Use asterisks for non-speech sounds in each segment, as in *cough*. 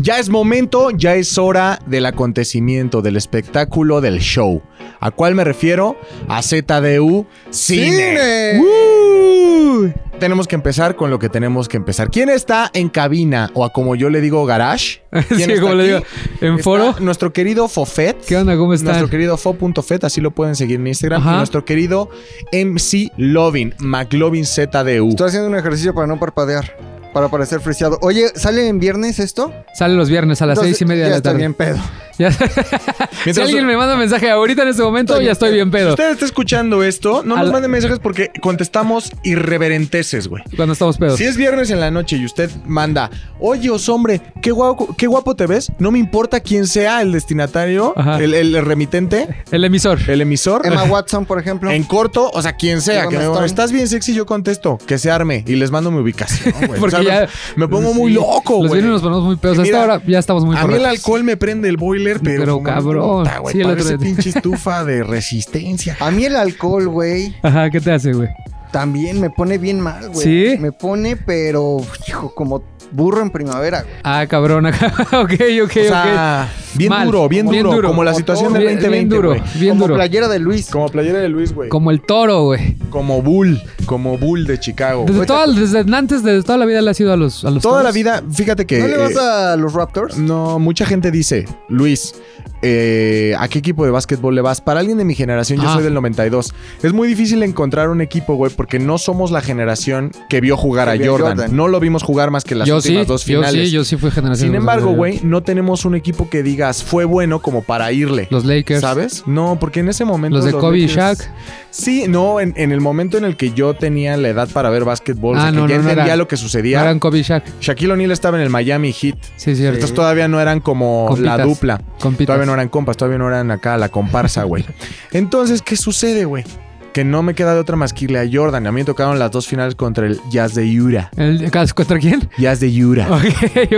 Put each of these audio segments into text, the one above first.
Ya es momento, ya es hora del acontecimiento, del espectáculo, del show. ¿A cuál me refiero? A ZDU Cine. ¡Cine! Tenemos que empezar con lo que tenemos que empezar. ¿Quién está en cabina o a como yo le digo garage? *laughs* ¿Quién Sí, está como le digo, en Está foro. Nuestro querido Fofet. ¿Qué onda? ¿Cómo están? Nuestro querido fo.fet, así lo pueden seguir en Instagram. Ajá. Y nuestro querido MC Lovin, McLovin ZDU. Estoy haciendo un ejercicio para no parpadear. Para parecer friseado. Oye, ¿sale en viernes esto? Sale los viernes a las Entonces, seis y media de la tarde. bien pedo. Ya- *laughs* si Mientras- alguien me manda un mensaje ahorita en este momento, Estoy ya estoy bien Si pedo. usted está escuchando esto, no nos manden mensajes porque contestamos irreverenteces, güey. Cuando estamos pedos. Si es viernes en la noche y usted manda, oye, os hombre, qué guapo, qué guapo te ves, no me importa quién sea el destinatario, el, el remitente, El emisor. el emisor. Emma Watson, por ejemplo. En corto, o sea, quien sea, Emma que me estás bien sexy, yo contesto, que se arme y les mando mi ubicación, güey. Porque *laughs* O sea, ya- me, pongo muy loco, Los güey. viernes nos ponemos muy pedos. Hasta mira, ahora ya estamos muy A mí el alcohol me prende el boiler, pero, Pero no cabrón. puta, güey, Sí, el otro pinche estufa de *laughs* resistencia. A mí el alcohol, güey, Ajá, ¿qué te hace, güey? También me pone bien mal, güey. ¿Sí? Me pone, pero, hijo, como burro en primavera. güey. Ah, cabrón. acá. *laughs* ok, ok, o sea, bien Mal. duro, bien, Bien duro, duro. como la Como situación del Bien, 2020, bien duro. güey. Bien como duro. playera de Luis. Como playera de Luis, güey. Como el toro, güey. Como Bull, como Bull de Chicago. Desde, toda, desde antes, desde toda la vida le ha sido a los, a los Toda la vida, fíjate que... ¿No le vas eh, a los Raptors? No, mucha gente dice, Luis, eh, ¿a qué equipo de básquetbol le vas? Para alguien de mi generación, yo Ah. soy del 92. Es muy difícil encontrar un equipo, güey, porque no somos la generación que vio jugar Que a Jordan. Jordan. No lo vimos jugar más que las Yo sí, últimas dos yo finales. sí, yo sí fui generación. Sin embargo, güey, no tenemos un equipo que digas fue bueno como para irle. Los Lakers. ¿Sabes? No, porque en ese momento. Los de Kobe y Shaq. Sí, no, en, en el momento en el que yo tenía la edad para ver básquetbol, o Ah, sea, que ya no, no entendía era- lo que No sucedía. eran Kobe y Shaq. Shaquille O'Neal estaba en el Miami Heat. Sí, cierto. Entonces todavía no eran como Compitas. la dupla. Compitas. Todavía no eran compas, todavía no eran acá la comparsa, güey. Entonces, ¿qué sucede, güey? Que no me queda de otra más que irle a Jordan. A mí me tocaron las dos finales contra el Jazz de Utah. El- ¿Contra quién? Jazz de Utah. Ok,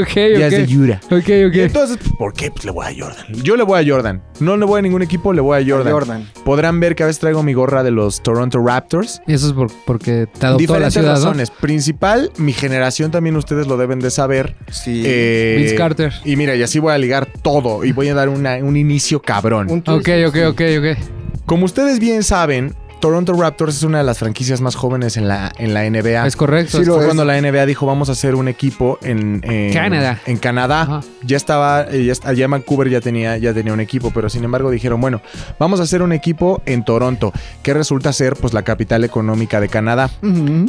ok, Jazz de ok. Utah. Ok, Y ok. entonces, ¿por qué? Pues le voy a Jordan. Yo le voy a Jordan. No le voy a ningún equipo, le voy a Jordan. Jordan. Podrán ver que a veces traigo mi gorra de los Toronto Raptors. Y eso es por- porque te adoptó la Diferentes ciudad, ¿no? razones. Principal, mi generación también ustedes lo deben de saber. Sí. Eh, Vince Carter. Y mira, y así voy a ligar todo y voy a dar una- un inicio cabrón. Un Ok, ok, ok, ok. Como ustedes bien saben, Toronto Raptors es una de las franquicias más jóvenes en la, en la NBA. Es correcto. Sí, lo Fue es. cuando la NBA dijo vamos a hacer un equipo en, en- Canadá. En Canadá. Ajá. Ya estaba, eh, ya allá en Vancouver ya tenía, ya tenía un equipo, pero sin embargo dijeron, bueno, vamos a hacer un equipo en Toronto, que resulta ser pues la capital económica de Canadá.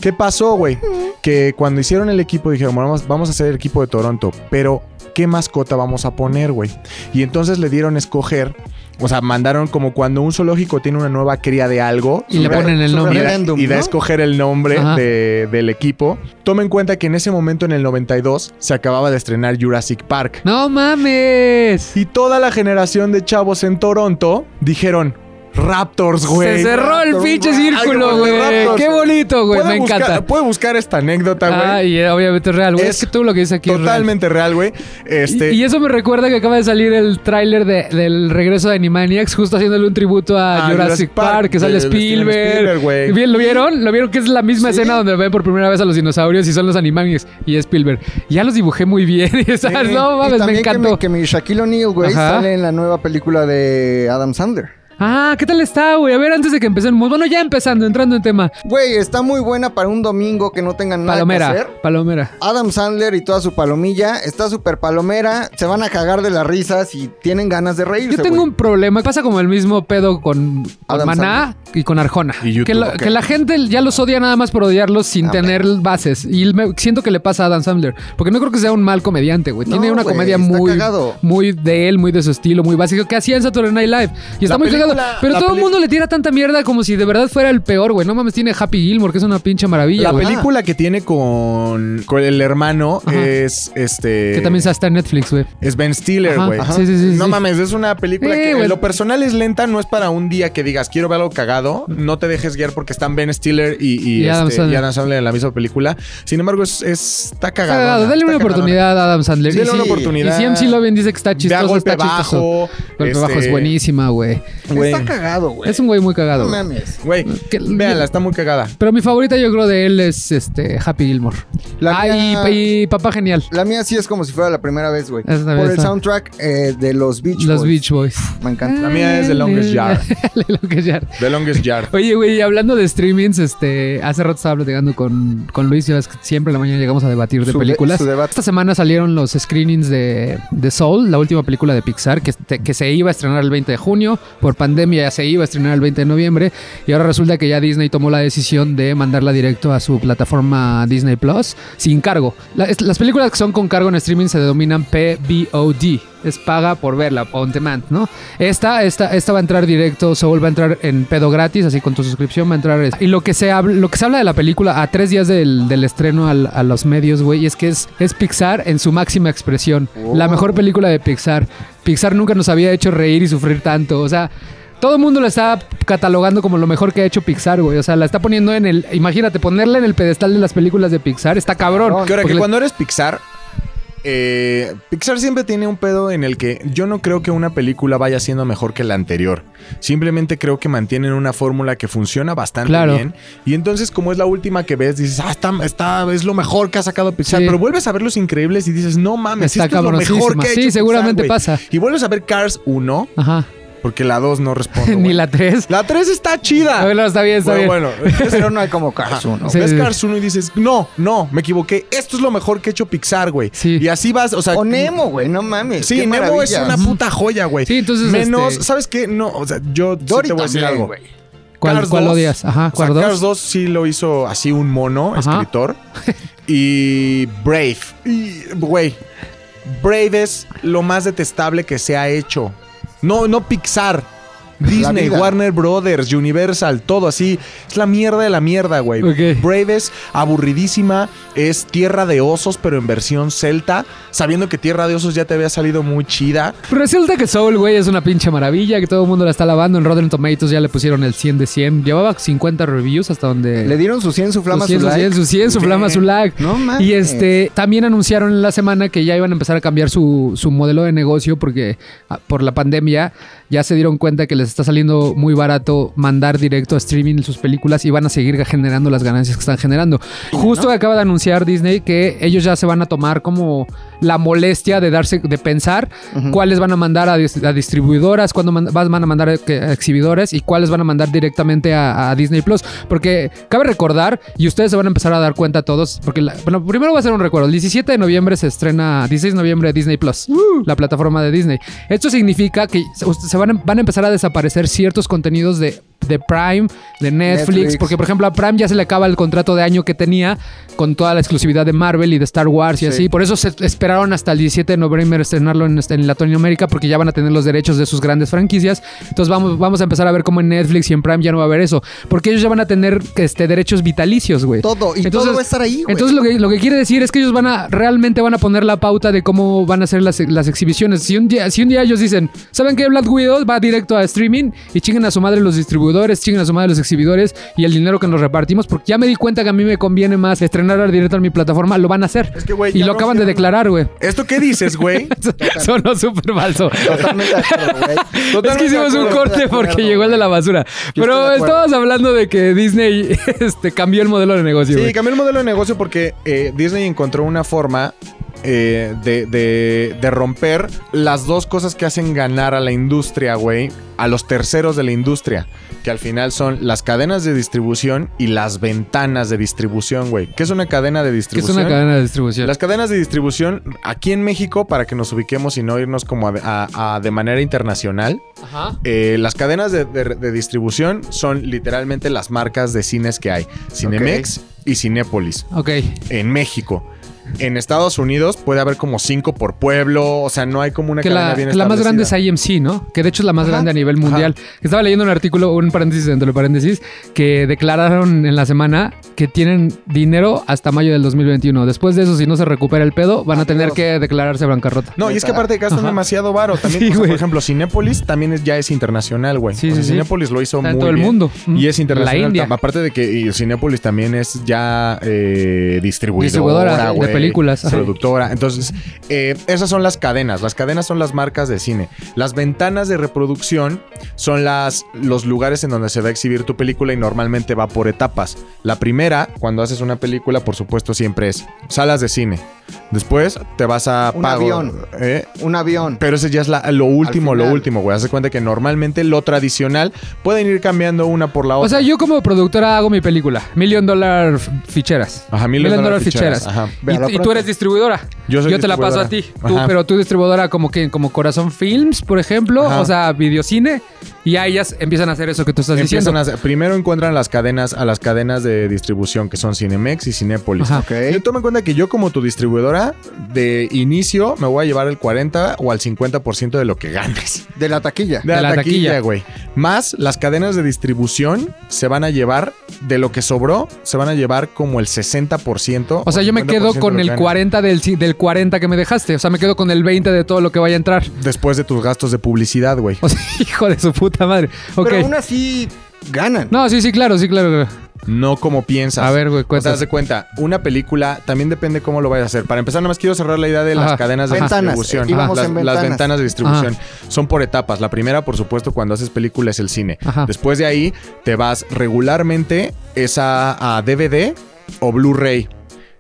¿Qué pasó, güey? Que cuando hicieron el equipo dijeron, bueno, vamos, vamos a hacer el equipo de Toronto, pero ¿qué mascota vamos a poner, güey? Y entonces le dieron a escoger, o sea, mandaron como cuando un zoológico tiene una nueva cría de algo. Y le ponen el sobre y nombre. da, y da a escoger el nombre de- del equipo. Toma en cuenta que en ese momento, en el 92, se acababa de estrenar Jurassic Park. ¡No mames! Y toda la generación de chavos en Toronto dijeron, Raptors, güey. Se cerró el pinche círculo, güey. Qué bonito, güey. Me buscar- encanta. Puede buscar esta anécdota, güey. Ah, y eh, obviamente es real, güey. Es Es que tú lo que dices aquí es real. Totalmente real, güey. Este, Y, y eso me recuerda que acaba de salir el tráiler de- del regreso de Animaniacs, justo haciéndole un tributo a Ah, Jurassic, Jurassic Park, Park, que sale Spielberg. Spielberg, ¿Lo vieron? ¿Lo vieron? Que es la misma Sí. escena donde ven por primera vez a los dinosaurios y son los Animaniacs y Spielberg. Ya los dibujé muy bien. *laughs* y ¿sabes? Sí. No Y mames, me también que encantó. mi, que mi Shaquille O'Neal, güey, sale en la nueva película de Adam Sandler. Ah, ¿qué tal está, güey? A ver, antes de que empecemos. Bueno, ya empezando, entrando en tema. Güey, está muy buena para un domingo que no tengan nada que Palomera. hacer. Palomera. Adam Sandler y toda su palomilla está súper palomera. Se van a cagar de las risas y tienen ganas de reírse. Yo tengo güey. un problema. Pasa como el mismo pedo con, con Adam Maná y con Arjona. Y YouTube, que, la, que la gente ya los odia nada más por odiarlos sin Ah, tener bases. Y me- siento que le pasa a Adam Sandler. Porque no creo que sea un mal comediante, güey. No, Tiene una güey, comedia está muy, cagado. muy de él, muy de su estilo, muy básico. Que hacía en Saturday Night Live. Y está La muy Pero la todo el mundo le tira tanta mierda como si de verdad fuera el peor, güey. No mames, tiene Happy Gilmore, que es una pinche maravilla, la güey. película que tiene con, con el hermano Ajá. es este. Que también está en Netflix, güey. Es Ben Stiller, Ajá, güey. ajá. Sí, sí, sí, No mames, es una película que güey. en lo personal es lenta, no es para un día que digas quiero ver algo cagado. No te dejes guiar porque están Ben Stiller y, y, Y Adam este, Sandler. y Adam Sandler en la misma película. Sin embargo, es, es- está cagado. Dale una oportunidad a Adam Sandler. Dale una oportunidad. Y si MC Lovin dice que está chistoso, golpe está chistoso. bajo. Golpe este, bajo es buenísima, güey. Güey. Está cagado, güey. Es un güey muy cagado. No güey. mames. Güey, véanla, está muy cagada. Pero mi favorita yo creo de él es este Happy Gilmore. La ah, y- mía- y, Papá Genial. La mía sí es como si fuera la primera vez, güey. Por el soundtrack eh, de los Beach Los Boys. Beach Boys. Me encanta. La mía es The *laughs* Longest Yard. The Longest Yard. The Longest Yard. Oye, güey, hablando de streamings, este, hace rato estaba platicando con, con Luis, ya ves que siempre en la mañana llegamos a debatir de Su de- películas. su debate. Esta semana salieron los screenings de, de Soul, la última película de Pixar, que, este- que se iba a estrenar el 20 de junio, por pandemia ya se iba a estrenar el 20 de noviembre, y ahora resulta que ya Disney tomó la decisión de mandarla directo a su plataforma Disney Plus, sin cargo. La- es- las películas que son con cargo en streaming se denominan PVOD, es paga por verla, on demand, ¿no? Esta, esta, esta va a entrar directo, Soul va a entrar en pedo gratis, así con tu suscripción va a entrar. Y lo que se habla, lo que se habla de la película a tres días del, del estreno al- a los medios, güey, es que es, es Pixar en su máxima expresión. La mejor película de Pixar. Pixar nunca nos había hecho reír y sufrir tanto. O sea, todo el mundo la está catalogando como lo mejor que ha hecho Pixar, güey. O sea, la está poniendo en el. Imagínate, ponerla en el pedestal de las películas de Pixar está cabrón. Cabrón. Que cuando eres Pixar, eh, Pixar siempre tiene un pedo en el que yo no creo que una película vaya siendo mejor que la anterior. Simplemente creo que mantienen una fórmula que funciona bastante Claro. bien. Y entonces, como es la última que ves, dices, ah, está, está- es lo mejor que ha sacado Pixar. Sí. Pero vuelves a ver los increíbles y dices, no mames, Está esto es lo mejor que ha Sí, hecho seguramente Pixar, güey". pasa. Y vuelves a ver Cars 1, Ajá. Porque la 2 no responde. *laughs* Ni la 3. La 3 está chida. Bueno, está bien, está Bueno, bien. bueno, Pero no hay como Cars uno. Sí. Ves Cars 1 y dices, no, no, me equivoqué. Esto es lo mejor que ha hecho Pixar, güey. Sí. Y así vas, o sea. O Nemo, güey, no mames. Sí, qué Nemo es una puta joya, güey. Sí, entonces, Menos, este- ¿sabes qué? No, o sea, yo sí Dory te voy a decir también, algo. güey. ¿Cuál, Cars cuál 2, odias? Ajá, O sea, ¿cuál dos? Cars 2 sí lo hizo así un mono, Ajá. escritor. *laughs* y Brave. Y, güey, Brave es lo más detestable que se ha hecho. No, no Pixar. Disney. Warner Brothers, Universal, todo así. Es la mierda de la mierda, güey. Ok. Brave es aburridísima. Es Tierra de Osos, pero en versión celta. Sabiendo que Tierra de Osos ya te había salido muy chida. Resulta que Soul, güey, es una pinche maravilla, que todo el mundo la está lavando. En Rotten Tomatoes ya le pusieron el 100 de 100. Llevaba 50 reviews hasta donde... Le dieron su 100, su flama, su 100, su su 100, like. su 100, su flama, su lag. No mames. Y este, también anunciaron en la semana que ya iban a empezar a cambiar su, su modelo de negocio porque ah, por la pandemia ya se dieron cuenta que les está saliendo muy barato mandar directo a streaming sus películas y van a seguir generando las ganancias que están generando. Justo acaba de anunciar Disney que ellos ya se van a tomar como la molestia de darse, de pensar cuáles van a mandar a, dis- a distribuidoras, cuándo man- van a mandar a, exhibidores y cuáles van a mandar directamente a, a Disney Plus. Porque cabe recordar, y ustedes se van a empezar a dar cuenta todos, porque la- bueno, primero va a ser un recuerdo. El 17 de noviembre se estrena, 16 de noviembre Disney Plus, la plataforma de Disney. Esto significa que se, se van, a, van a empezar a desaparecer ciertos contenidos de, de Prime, de Netflix, Netflix. porque por ejemplo a Prime ya se le acaba el contrato de año que tenía con toda la exclusividad de Marvel y de Star Wars y Sí. así. Por eso se esperaron hasta el 17 de noviembre estrenarlo en, este- en Latinoamérica porque ya van a tener los derechos de sus grandes franquicias. Entonces vamos, vamos a empezar a ver cómo en Netflix y en Prime ya no va a haber eso. Porque ellos ya van a tener este, derechos vitalicios, güey. Todo. Y Entonces- todo va a estar ahí, güey. Entonces lo que, lo que quiere decir es que ellos van a realmente van a poner la pauta de cómo van a ser las, las exhibiciones. Si un, día, si un día ellos dicen, ¿saben qué? Black Widow va directo a streaming y chinguen a su madre los distribuidores, chinguen a su madre los exhibidores y el dinero que nos repartimos, porque ya me di cuenta que a mí me conviene más estrenar directo en mi plataforma, lo van a hacer. Es que, güey, y lo acaban de declarar, güey. ¿Esto qué dices, güey? *laughs* Sonó súper falso. Totalmente güey. *laughs* Es Totalmente que hicimos un corte porque llegó el de la basura. Yo Pero estabas hablando de que Disney *laughs* este, cambió el modelo de negocio. Sí, cambió el modelo de negocio porque eh, Disney encontró una forma eh, de, de- de romper las dos cosas que hacen ganar a la industria, güey, a los terceros de la industria, que al final son las cadenas de distribución y las ventanas de distribución, güey. ¿Qué es una cadena de Que es distribución? una cadena de distribución. Las cadenas de distribución aquí en México, para que nos ubiquemos y no irnos como a- a- a de manera internacional, Ajá. eh, las cadenas de, de- de distribución son literalmente las marcas de cines que hay. Cinemex y Cinépolis Ok. en México. En Estados Unidos puede haber como cinco por pueblo, o sea, no hay como una que cadena la, bien que la más grande es. IMC, ¿no? Que de hecho es la más Ajá, grande a nivel ajá. mundial. Estaba leyendo un artículo, un paréntesis dentro de paréntesis, que declararon en la semana que tienen dinero hasta mayo del 2021. Después de eso, si no se recupera el pedo, van a tener que declararse bancarrota. No, y es que aparte gastan Ajá. demasiado varo. *laughs* También, Sí, o sea, güey. por ejemplo, Cinépolis también es- ya es internacional, güey. Sí, O sea, sí, sí. Cinépolis lo hizo Está muy en todo el bien. mundo. Y es internacional. La India. Aparte de que Cinépolis también es ya eh, distribuidora, Distribuidora de películas. Ajá. productora. Entonces, eh, esas son las cadenas. Las cadenas son las marcas de cine. Las ventanas de reproducción son las, los lugares en donde se va a exhibir tu película y normalmente va por etapas. La primera, cuando haces una película, por supuesto, siempre es salas de cine. Después te vas a Un pago, avión. ¿eh? Un avión. Pero ese ya es la- lo último, lo último, güey. Haz de cuenta que normalmente lo tradicional pueden ir cambiando una por la otra. O sea, yo como productora hago mi película. Million Dollar Ficheras. Ajá, Million Dollar Ficheras, ajá. Y, y tú eres distribuidora. Yo soy te la paso a ti. Tú, pero tú distribuidora como que como Corazón Films, por ejemplo. Ajá. O sea, videocine. Y a ellas empiezan a hacer eso que tú estás Empiezan diciendo. a hacer- primero encuentran las cadenas, a las cadenas de distribución que son Cinemex y Cinépolis. Ajá. Ok. Yo toma en cuenta que yo como tu distribuidora de inicio me voy a llevar el 40 o al 50% de lo que ganes. De la taquilla. De, la, la taquilla, güey. Más las cadenas de distribución se van a llevar, de lo que sobró, se van a llevar como el 60%. O sea, yo me 50% quedo con el ganes. 40 del, del 40 que me dejaste. O sea, me quedo con el 20 de todo lo que vaya a entrar. Después de tus gastos de publicidad, güey. *laughs* O sea, hijo de su puta madre. Pero aún así ganan. No, sí, sí, claro, sí, claro. No como piensas. A ver, güey, O sea, de cuenta, una película también depende cómo lo vayas a hacer. Para empezar, nada más quiero cerrar la idea de las Ajá. cadenas de Ventanas. distribución. Íbamos las, en las ventanas. ventanas de distribución son por etapas. La primera, por supuesto, cuando haces película es el cine. Ajá. Después de ahí, te vas regularmente esa a DVD o Blu-ray,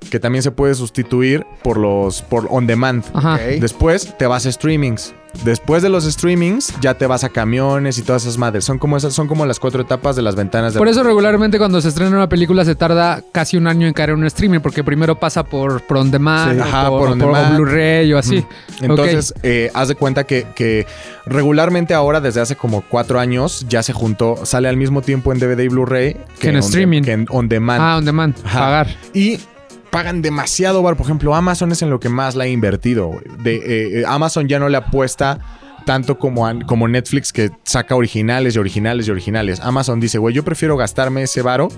que también se puede sustituir por los por on demand. Ajá. Ok. Después te vas a streamings. Después de los streamings, ya te vas a camiones y todas esas madres. Son como esas, son como las cuatro etapas de las ventanas de Por eso regularmente cuando se estrena una película se tarda casi un año en caer en un streaming porque primero pasa por, por on demand, Sí. o Ajá, por, por demand. Blu-ray o así. Entonces, eh, haz de cuenta que, que regularmente ahora, desde hace como cuatro años, ya se juntó, sale al mismo tiempo en DVD y Blu-ray Que en on- streaming. que en on demand. Ah, on demand, Ajá. pagar. Y pagan demasiado, bar. Por ejemplo, Amazon es en lo que más la ha invertido. De, eh, eh, Amazon ya no le apuesta tanto como, como Netflix que saca originales y originales y originales. Amazon dice, güey, yo prefiero gastarme ese varo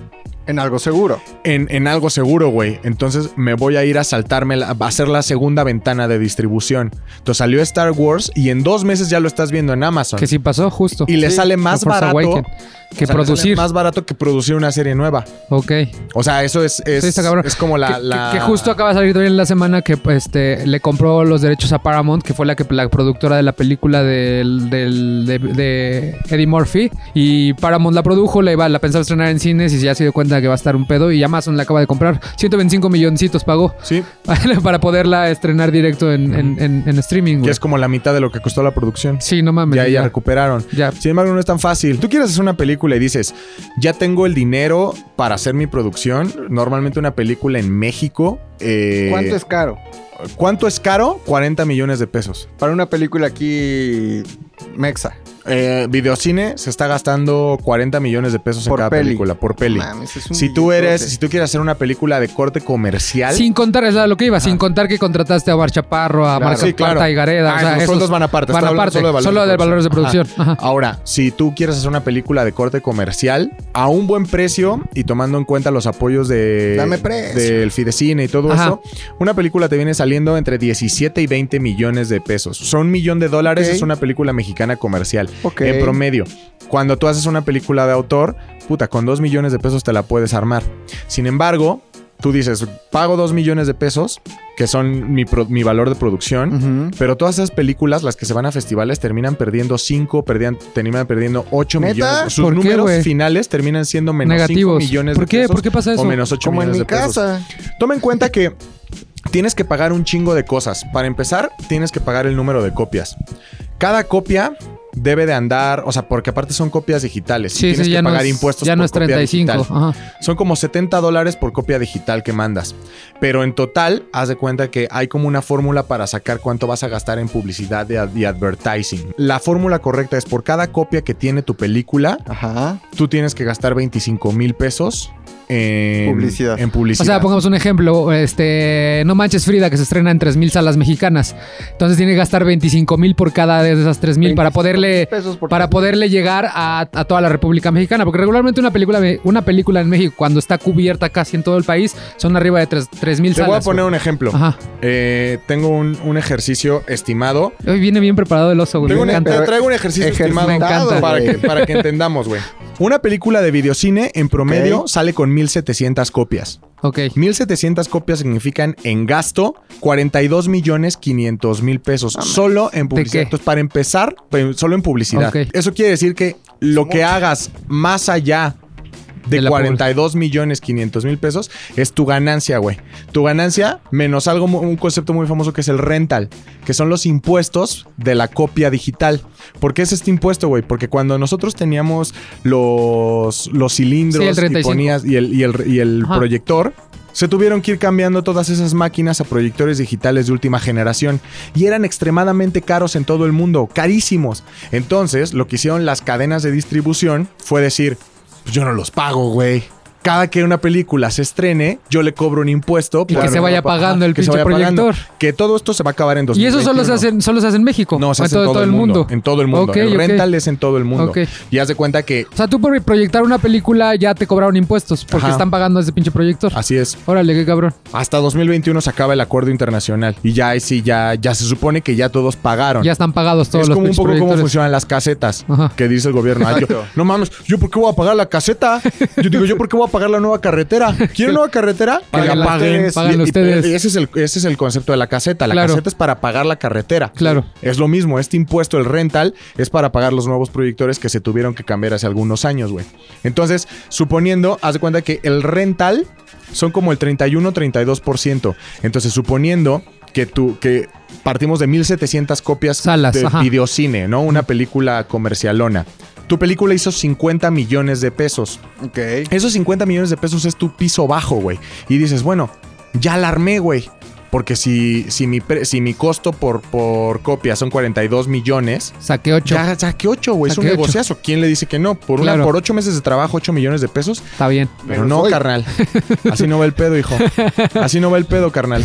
En algo seguro. en, en algo seguro, güey. Entonces me voy a ir a saltarme, la- a hacer la segunda ventana de distribución. Entonces salió Star Wars y en dos meses ya lo estás viendo en Amazon. Que sí pasó, justo. Y le Sí. sale más barato. Awaken, que O sea, le sale producir. Más barato que producir una serie nueva. Ok. O sea, eso es, es, Sí, está cabrón. es como la... que, la- que- que justo acaba de salir también en la semana que pues, este, le compró los derechos a Paramount, que fue la que la productora de la película del, del- de, de Eddie Murphy. Y Paramount la produjo, la, iba, la pensaba estrenar en cines y ya se dio cuenta que va a estar un pedo. Y Amazon la acaba de comprar. 125 milloncitos pagó Sí, *laughs* para poderla estrenar directo en, en- en- en streaming. que es como la mitad de lo que costó la producción. Sí, no mames. Ya, ya ya. recuperaron. Ya. Sin embargo, no es tan fácil. Tú quieres hacer una película y dices, ya tengo el dinero para hacer mi producción. Normalmente una película en México. eh, ¿Cuánto es caro? ¿Cuánto es caro? 40 millones de pesos. Para una película aquí mexa. Eh, videocine se está gastando 40 millones de pesos Por en cada peli. película, por peli. Mames, Si tú eres, si tú quieres hacer una película de corte comercial, Sin contar, es lo que iba, sin contar que contrataste a Bar Chaparro, a Claro. Marco Sí, claro. Parta y Gareda. Ah, o sea, los sueldos van aparte, Van solo de valores solo de de valores de producción. Ajá. Ahora, si tú quieres hacer una película de corte comercial a un buen precio y tomando en cuenta los apoyos de Dame del Fidecine y todo Ajá. eso, una película te viene saliendo entre 17 y 20 millones de pesos. Son un millón de dólares, es una película mexicana comercial. Ok. En promedio. Cuando tú haces una película de autor, puta, con 2 millones de pesos te la puedes armar. Sin embargo, tú dices, pago 2 millones de pesos, que son mi, pro- mi valor de producción. Pero todas esas películas, las que se van a festivales, terminan perdiendo 5, terminan perdiendo 8 ¿Neta? millones. Sus ¿Por qué, números finales terminan siendo menos 5 Negativos. millones ¿Por de pesos. ¿Por qué pasa eso? O menos 8 Como en millones mi de pesos. casa. Toma en cuenta que tienes que pagar un chingo de cosas. Para empezar, tienes que pagar el número de copias. Cada copia debe de andar, o sea, porque aparte son copias digitales. y Sí, tienes sí, que ya no pagar es, impuestos ya por no es copia 35. digital. Ajá. Son como 70 dólares por copia digital que mandas. Pero en total, haz de cuenta que hay como una fórmula para sacar cuánto vas a gastar en publicidad y ad- y advertising. La fórmula correcta es por cada copia que tiene tu película, Ajá. tú tienes que gastar 25 mil pesos en Publicidad. En O publicidad. sea, pongamos un ejemplo, este, No Manches Frida, que se estrena en 3.000 salas mexicanas. Entonces tiene que gastar 25 mil por cada de esas 3.000 para 25 poderle, para poderle llegar a, a toda la República Mexicana. Porque regularmente una película, una película en México, cuando está cubierta casi en todo el país, son arriba de 3.000 Te salas. voy a poner un ejemplo. Ajá. Eh, tengo un, un ejercicio estimado. Hoy viene bien preparado el oso, güey. Tengo Me un- encanta. te traigo un ejercicio Ejercitado, estimado Me encanta. para, que, para que *laughs* entendamos, güey. Una película de videocine en promedio sale con 1700 copias. Ok. 1700 copias significan en gasto 42 millones 500 mil pesos. solo en publicidad. Entonces, para empezar, pues, solo en publicidad. Ok. Eso quiere decir que lo que hagas más allá de, De la 42 millones 500 mil pesos es tu ganancia, güey. Tu ganancia menos algo, un concepto muy famoso que es el rental, que son los impuestos de la copia digital. ¿Por qué es este impuesto, güey? Porque cuando nosotros teníamos los, los cilindros Sí, el y 35. ponías y el, y el, y el proyector, se tuvieron que ir cambiando todas esas máquinas a proyectores digitales de última generación y eran extremadamente caros en todo el mundo, carísimos. Entonces, lo que hicieron las cadenas de distribución fue decir, pues yo no los pago, güey. Cada que una película se estrene, yo le cobro un impuesto. Y que se vaya pagando el que pinche pagando. proyector. Que todo esto se va a acabar en Y 2021. eso solo se hace, en- solo se hace en México. No, se hace en todo, el mundo. En todo el mundo. Ok, el ok. rental es en todo el mundo. Y haz de cuenta que O sea, tú por proyectar una película ya te cobraron impuestos porque Ajá. están pagando ese pinche proyector. así es. Órale, qué cabrón. Hasta 2021 se acaba el acuerdo internacional. Y ya ahí sí, ya, ya se supone que ya todos pagaron. Ya están pagados todos es los como un poco cómo funcionan las casetas Ajá. que dice el gobierno. Ay, yo- Exacto. no mames, ¿yo por qué voy a pagar la caseta? Yo digo, ¿yo por qué voy a pagar la nueva carretera? ¿Quieren nueva carretera? *laughs* Que la paguen. ustedes, Y- ese, es el, ese es el concepto de la caseta. La Claro. caseta es para pagar la carretera. Claro. Es lo mismo. Este impuesto, el rental, es para pagar los nuevos proyectores que se tuvieron que cambiar hace algunos años, güey. Entonces, suponiendo, haz de cuenta que el rental son como el 31-32%. Entonces, suponiendo que tú, que partimos de 1700 copias Salas, de ajá. videocine, ¿no? Una película comercialona. Tu película hizo 50 millones de pesos. Ok. Esos 50 millones de pesos es tu piso bajo, güey. Y dices, bueno, ya la armé, güey. Porque si, si, mi, pre- si mi costo por, por copia son 42 millones, Saqué ocho. ya saqué 8, güey. Es un negociazo. ¿Quién le dice que no? Por, una, Claro. por 8 meses de trabajo, 8 millones de pesos. Está bien. Pero, Pero no, soy. carnal. *laughs* Así no va el pedo, hijo. Así no va el pedo, carnal.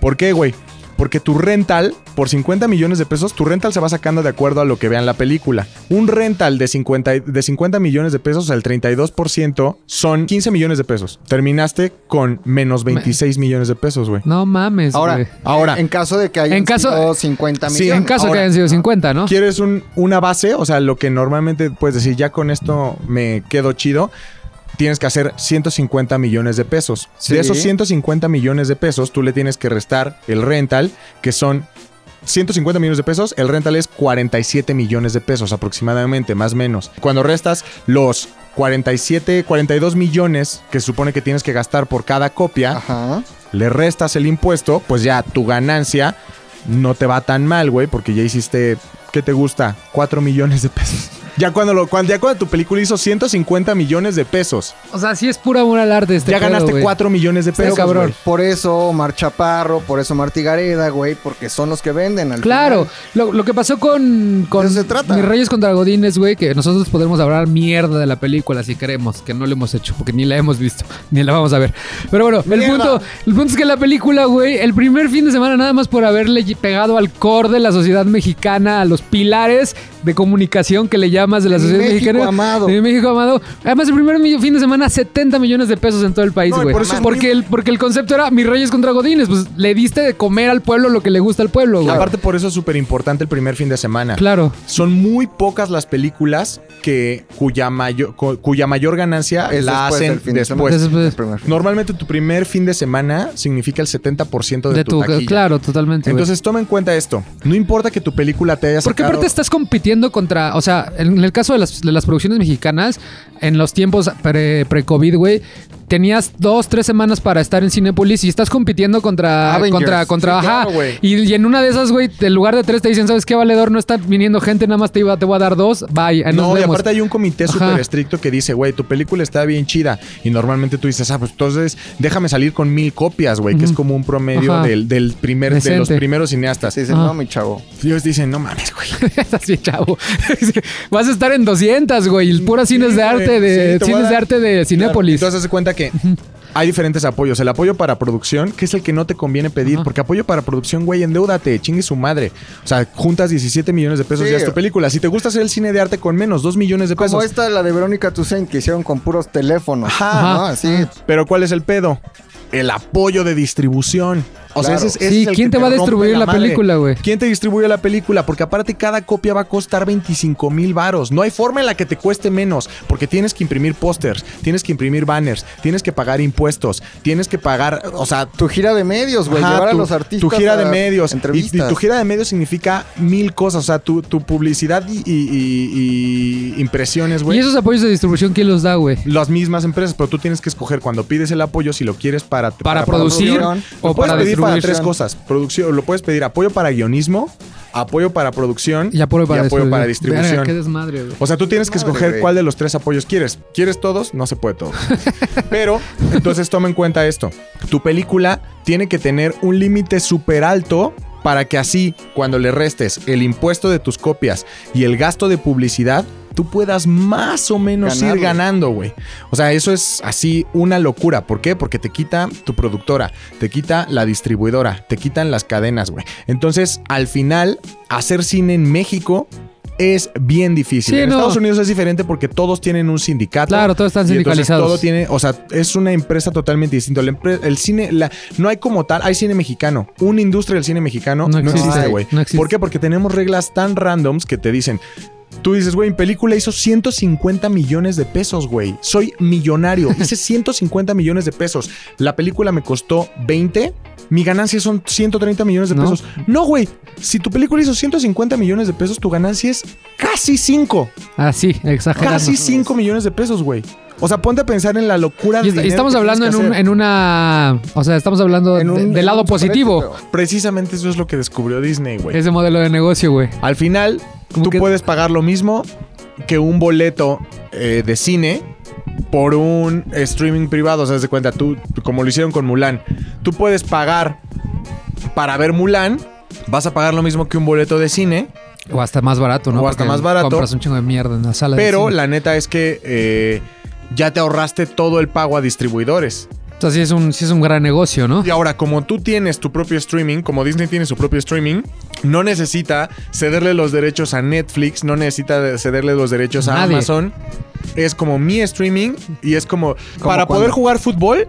¿Por qué, güey? Porque tu rental, por 50 millones de pesos, tu rental se va sacando de acuerdo a lo que vean la película. Un rental de 50, y- de 50 millones de pesos, el 32% son 15 millones de pesos. Terminaste con menos 26 millones de pesos, güey. No mames, Ahora. Ahora. en caso de que hayan En caso- sido 50 Sí, millones. En caso ahora- que hayan sido 50, ¿no? ¿Quieres un- una base? O sea, lo que normalmente puedes decir, ya con esto me quedo chido. Tienes que hacer 150 millones de pesos. Sí. De esos 150 millones de pesos, tú le tienes que restar el rental, que son 150 millones de pesos. El rental es 47 millones de pesos aproximadamente, más o menos. Cuando restas los 47, 42 millones que se supone que tienes que gastar por cada copia, Ajá. le restas el impuesto, pues ya tu ganancia no te va tan mal, güey, porque ya hiciste, ¿qué te gusta? 4 millones de pesos. Ya cuando, lo, cuando, ya cuando tu película hizo 150 millones de pesos, O sea, sí es pura amor al arte este ya pedo, ganaste güey. 4 millones de pesos. cabrón. Por eso Omar Chaparro, por eso Martí Gareda, güey, porque son los que venden al Claro, final. lo, lo que pasó con, con De eso se trata. Mis Reyes contra Godines, güey, que nosotros podemos hablar mierda de la película si queremos, que no lo hemos hecho, porque ni la hemos visto, *laughs* ni la vamos a ver. Pero bueno, el punto, el punto es que la película, güey, el primer fin de semana, nada más por haberle pegado al core de la sociedad mexicana, a los pilares de comunicación que le llamas de la sociedad México mexicana. amado. De mi México amado. Además, el primer fin de semana, 70 millones de pesos en todo el país, No, güey. por eso es porque, el, porque el concepto era mis reyes contra godines. Pues le diste de comer al pueblo lo que le gusta al pueblo, güey. Aparte por eso es súper importante el primer fin de semana. Claro. Son muy pocas las películas que cuya mayor, cu- cuya mayor ganancia Es la después hacen después. El. Normalmente tu primer fin de semana significa el 70% de, De tu, tu, taquilla. claro, totalmente. Entonces toma en cuenta esto. No importa que tu película te haya Porque sacado... aparte estás compitiendo contra, o sea, en el caso de las, de las producciones mexicanas, en los tiempos pre- pre-COVID, güey, tenías dos, tres semanas para estar en Cinépolis y estás compitiendo contra, Avengers. contra, contra, Sí, ajá. claro, y, y en una de esas, güey, en lugar de tres te dicen, ¿sabes qué, valedor? No está viniendo gente, nada más te, iba, te voy a dar dos, bye, nos No, y aparte hay un comité súper estricto que dice, güey, tu película está bien chida. Y normalmente tú dices, ah, pues entonces déjame salir con mil copias, güey, que es como un promedio del, del primer, de los primeros cineastas. Sí, sí, Ah. no, mi chavo. Y ellos dicen, no mames, güey. *laughs* Estás bien, chavo. *laughs* Vas a estar en 200, güey. Puras cines de arte de Sí, cines de arte de Cinépolis. Entonces de cuenta que hay diferentes apoyos. El apoyo para producción, que es el que no te conviene pedir, Ajá. porque apoyo para producción, güey, endeúdate, chingue su madre. O sea, juntas 17 millones de pesos Sí. y haz tu película. Si te gusta hacer el cine de arte con menos, 2 millones de pesos. Como esta, la de Verónica Toussaint, que hicieron con puros teléfonos. Ajá. ¿no? Ajá. Así. Pero ¿cuál es el pedo? El apoyo de distribución. O sea, Claro. ese es, ese Sí, es el ¿quién que te va a distribuir la película, güey? ¿Quién te distribuye la película? Porque aparte cada copia va a costar 25 mil varos. No hay forma en la que te cueste menos, porque tienes que imprimir pósters, tienes que imprimir banners, tienes que pagar impuestos, tienes que pagar, o sea, Tu gira de medios, güey. Llevar a tu- los artistas. Tu gira de medios. Y, Entrevistas. y tu gira de medios significa mil cosas. O sea, tu, tu publicidad y, y- y- y impresiones, ¿Y güey. esos apoyos de distribución quién los da, güey? Las mismas empresas, pero tú tienes que escoger cuando pides el apoyo si lo quieres para ¿Para producir producción. o lo puedes para pedir para tres cosas. Producción, lo puedes pedir apoyo para guionismo, apoyo para producción Y apoyo para, apoyo para distribución. Verga, distribución. qué desmadre, güey. O sea, tú tienes que Madre, escoger güey. cuál de los tres apoyos quieres. ¿Quieres todos? No se puede todos. *laughs* Pero, entonces toma en cuenta esto. Tu película tiene que tener un límite súper alto para que así, cuando le restes el impuesto de tus copias y el gasto de publicidad, tú puedas más o menos Ganar, ir ganando, güey. O sea, eso es así una locura. ¿Por qué? Porque te quita tu productora, te quita la distribuidora, te quitan las cadenas, güey. Entonces, al final, hacer cine en México es bien difícil. Sí, en no. Estados Unidos es diferente porque todos tienen un sindicato. Claro, todos están sindicalizados. Todo tiene, o sea, es una empresa totalmente distinta. El cine, la, no hay como tal, hay cine mexicano. Una industria del cine mexicano No no, existe. existe, güey. No existe. ¿Por qué? Porque tenemos reglas tan randoms que te dicen. Tú dices, güey, mi película hizo 150 millones de pesos, güey. Soy millonario. *laughs* Hice 150 millones de pesos. La película me costó 20. Mi ganancia son 130 millones de pesos. No, güey. Si tu película hizo 150 millones de pesos, tu ganancia es casi 5. Ah, sí, exagerando. Casi 5 millones de pesos, güey. O sea, ponte a pensar en la locura Y de dinero estamos hablando en, un, en una... O sea, estamos hablando de- del lado positivo. Precisamente eso es lo que descubrió Disney, güey. Ese modelo de negocio, güey. Al final, tú que- puedes pagar lo mismo que un boleto eh, de cine por un streaming privado. O sea, de cuenta, tú, como lo hicieron con Mulan, tú puedes pagar para ver Mulan, vas a pagar lo mismo que un boleto de cine, O hasta más barato, ¿no? O hasta Porque más barato. Compras un chingo de mierda en la sala de pero cine. la neta es que eh, ya te ahorraste todo el pago a distribuidores. Sea, sí es un, sí es un gran negocio, ¿no? Y ahora, como tú tienes tu propio streaming, como Disney tiene su propio streaming, no necesita cederle los derechos a Netflix, no necesita cederle los derechos a Nadie. Amazon. Es como mi streaming y es como... Para poder jugar fútbol,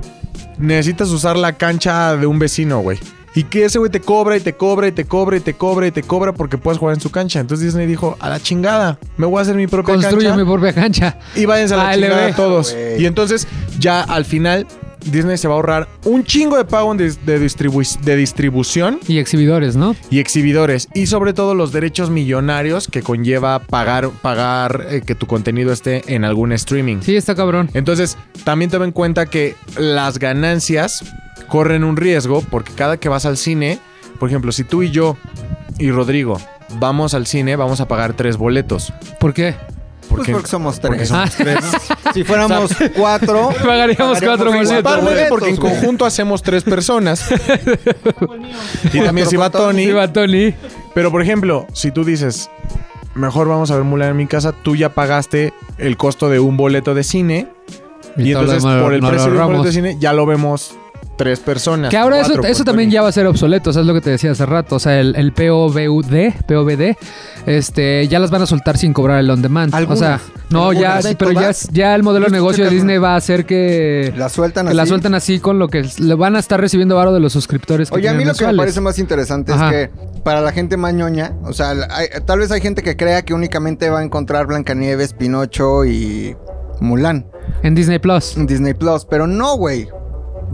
necesitas usar la cancha de un vecino, güey. Y que ese güey te cobra y te cobra y te cobra y te cobra y te cobra porque puedes jugar en su cancha. Entonces Disney dijo, a la chingada, me voy a hacer mi propia Construye cancha mi propia cancha. y váyanse a la ALB. chingada todos. Güey. Y entonces, ya al final, Disney se va a ahorrar un chingo de pago de, de distribu- de distribución Y exhibidores, ¿no? y exhibidores. Y sobre todo los derechos millonarios que conlleva pagar, pagar eh, que tu contenido esté en algún streaming. Sí, está cabrón. Entonces, también toma en cuenta que las ganancias corren un riesgo porque cada que vas al cine, por ejemplo, si tú y yo y Rodrigo vamos al cine, vamos a pagar tres boletos. ¿Por qué? Pues porque somos tres. porque somos tres. *laughs* Si fuéramos cuatro, *laughs* Pagaríamos cuatro boletos. Porque en conjunto hacemos tres personas. *laughs* y también si va Tony. Sí, va Tony. Pero por ejemplo, si tú dices, mejor vamos a ver Mulan en mi casa, tú ya pagaste el costo de un boleto de cine. Y, entonces por el precio de un boleto de cine ya lo vemos tres personas. Que ahora eso, eso también ya va a ser obsoleto, ¿sabes lo que te decía hace rato? O sea, el, el POVD, POVD, este, ya las van a soltar sin cobrar el on demand. Algunas. O sea, no, ya, Algunas. pero ya, ya el modelo de negocio de. Disney va a hacer que, la sueltan que así. la sueltan así con lo que le van a estar recibiendo varo de los suscriptores. Que Oye, a mí lo que me parece más interesante Ajá. es que para la gente mañoña, o sea, hay- tal vez hay gente que crea que únicamente va a encontrar Blancanieves, Pinocho y Mulan En Disney Plus. en Disney Plus, pero no, güey.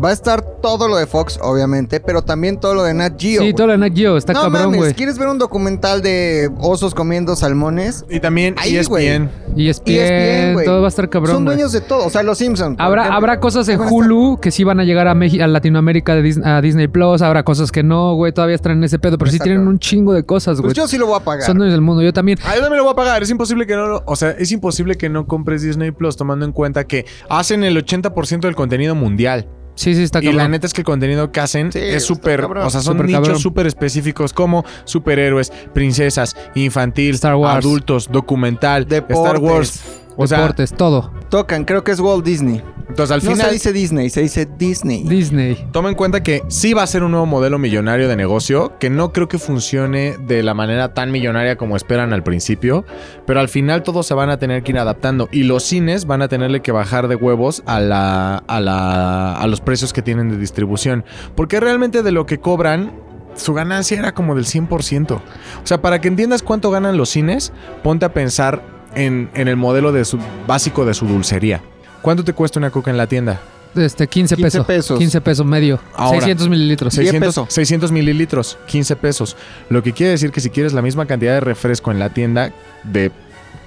Va a estar todo lo de Fox, obviamente, pero también todo lo de Nat Geo. Sí, todo lo de Nat Geo, está no cabrón, güey. ¿quieres ver un documental de osos comiendo salmones? Y también E Ahí, ESPN. güey. Y ESPN, ESPN, güey. todo va a estar cabrón. Son dueños de todo, o sea, los Simpsons. Habrá, habrá cosas en Hulu que sí van a llegar a, México, a Latinoamérica de Dis- a Disney Plus, habrá cosas que no, güey, todavía están en ese pedo, pero sí Está tienen un chingo de cosas, güey. Pues yo sí lo voy a pagar. Son dueños del mundo, yo también. Ah, yo también lo voy a pagar. Es imposible que no lo... O sea, es imposible que no compres Disney Plus tomando en cuenta que hacen el 80% del contenido mundial. Sí, sí, está Y la cabrón. neta es que el contenido que hacen Sí, es súper... cabrón. O sea, son nichos cabrón. súper específicos como superhéroes, princesas, infantil, Star Wars. adultos, documental, Star Deportes. Wars. O sea, Deportes, todo. Tocan, creo que es Walt Disney. Entonces, al No final, se dice Disney, se dice Disney. Disney. toma en cuenta que sí va a ser un nuevo modelo millonario de negocio, que no creo que funcione de la manera tan millonaria como esperan al principio, pero al final todos se van a tener que ir adaptando y los cines van a tenerle que bajar de huevos a, la, a, la, a los precios que tienen de distribución, porque realmente de lo que cobran su ganancia era como del 100%. O sea, para que entiendas cuánto ganan los cines, ponte a pensar en, en el modelo de su, básico de su dulcería. ¿Cuánto te cuesta una coca en la tienda? Este, 15 15 pesos. pesos. 15 pesos medio. Ahora. 600 mililitros. 600, pesos. 600 mililitros, 15 pesos. Lo que quiere decir que si quieres la misma cantidad de refresco en la tienda, de,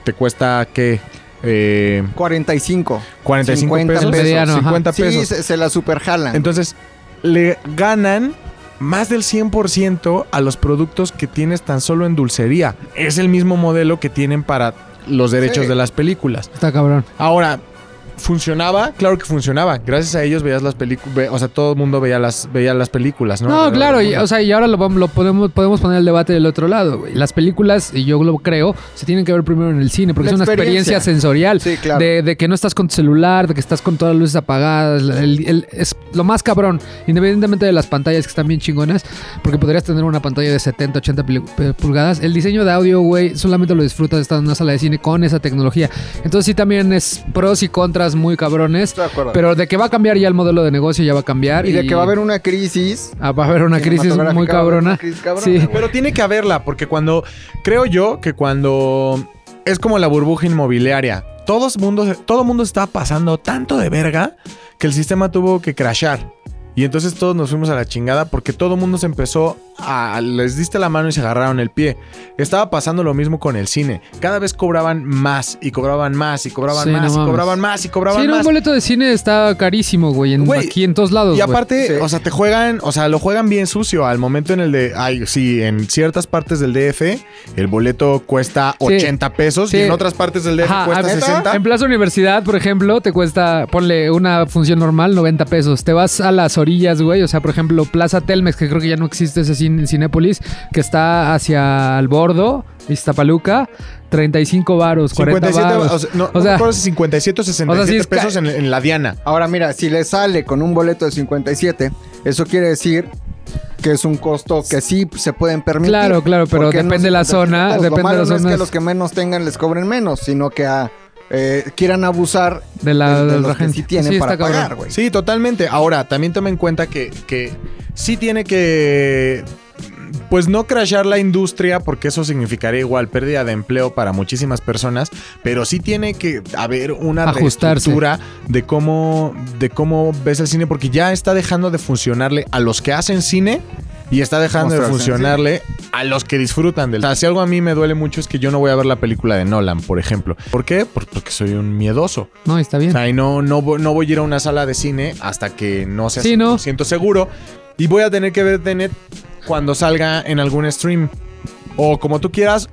te cuesta, ¿qué? Eh, 45. 45 50 pesos. pesos. Mediano, ajá. 50 Sí, pesos. se, se la superjalan. Entonces, le ganan más del 100% a los productos que tienes tan solo en dulcería. Es el mismo modelo que tienen para los derechos Sí. de las películas. Está cabrón. Ahora, ¿funcionaba? Claro que funcionaba. Gracias a ellos veías las películas, o sea, todo el mundo veía las, veía las películas, ¿no? No, claro, y, o sea, y ahora lo, vamos- lo podemos, podemos poner el debate del otro lado, güey. Las películas, y yo lo creo, se tienen que ver primero en el cine, porque La es una experiencia. experiencia sensorial. Sí, claro. De, de que no estás con tu celular, de que estás con todas las luces apagadas. el- el- es lo más cabrón, independientemente de las pantallas que están bien chingonas, porque podrías tener una pantalla de 70, 80 pili- pe- pulgadas. El diseño de audio, güey, solamente lo disfrutas estando en una sala de cine con esa tecnología. Entonces sí también es pros y contras muy cabrones. Estoy de acuerdo. Pero de que va a cambiar ya el modelo de negocio, ya va a cambiar. y de que va a haber una crisis. Ah, va a haber una crisis muy cabrona. una crisis cabrona, Sí. Pero tiene que haberla, porque cuando. Creo yo que cuando. Es como la burbuja inmobiliaria. Todos mundo, todo mundo estaba pasando tanto de verga que el sistema tuvo que crashar. Y entonces todos nos fuimos a la chingada porque todo el mundo se empezó a... Les diste la mano y se agarraron el pie. Estaba pasando lo mismo con el cine. Cada vez cobraban más y cobraban más y cobraban Sí, no más y mames. cobraban más y cobraban Sí, no, un más. boleto de cine está carísimo, güey. En, Güey, aquí en todos lados. Y aparte, Sí. o sea, te juegan, o sea, lo juegan bien sucio. Al momento en el de, ay, sí, en ciertas partes del DF, el boleto cuesta Sí. 80 pesos Sí. y en otras partes del DF Ajá, cuesta ¿neta? 60. En Plaza Universidad, por ejemplo, te cuesta, ponle una función normal, 90 pesos. Te vas a las orillas, güey. O sea, por ejemplo, Plaza Telmex, que creo que ya no existe ese cine en Cinépolis, que está hacia el bordo, Iztapaluca, 35 varos, 40 57, varos. o sea, no, O no sea, me acuerdo si 57 o 67 o sea, pesos en, en la Diana. Ahora mira, si le sale con un boleto de 57, eso quiere decir que es un costo que sí se pueden permitir. Claro, claro, pero no depende de la 57 zona, depende Lo malo de las no es que los que menos tengan les cobren menos, sino que a, eh, quieran abusar De la- de, de de la los que sí tienen Sí, para pagar, güey. Sí, totalmente. Ahora, también toma en cuenta que, que sí tiene que. Pues no crashar la industria, porque eso significaría igual pérdida de empleo para muchísimas personas, pero sí tiene que haber una Ajustarse. reestructura de cómo, de cómo ves el cine, porque ya está dejando de funcionarle a los que hacen cine y está dejando de Mostrarse funcionarle a los que disfrutan del. O sea, si algo a mí me duele mucho es que yo no voy a ver la película de Nolan, por ejemplo. ¿Por qué? Por- porque soy un miedoso. No, está O bien. sea, y no, no, voy- no voy a ir a una sala de cine hasta que no sea Sí, ¿no? 100% seguro. Y voy a tener que ver Tenet cuando salga en algún stream. O como tú quieras,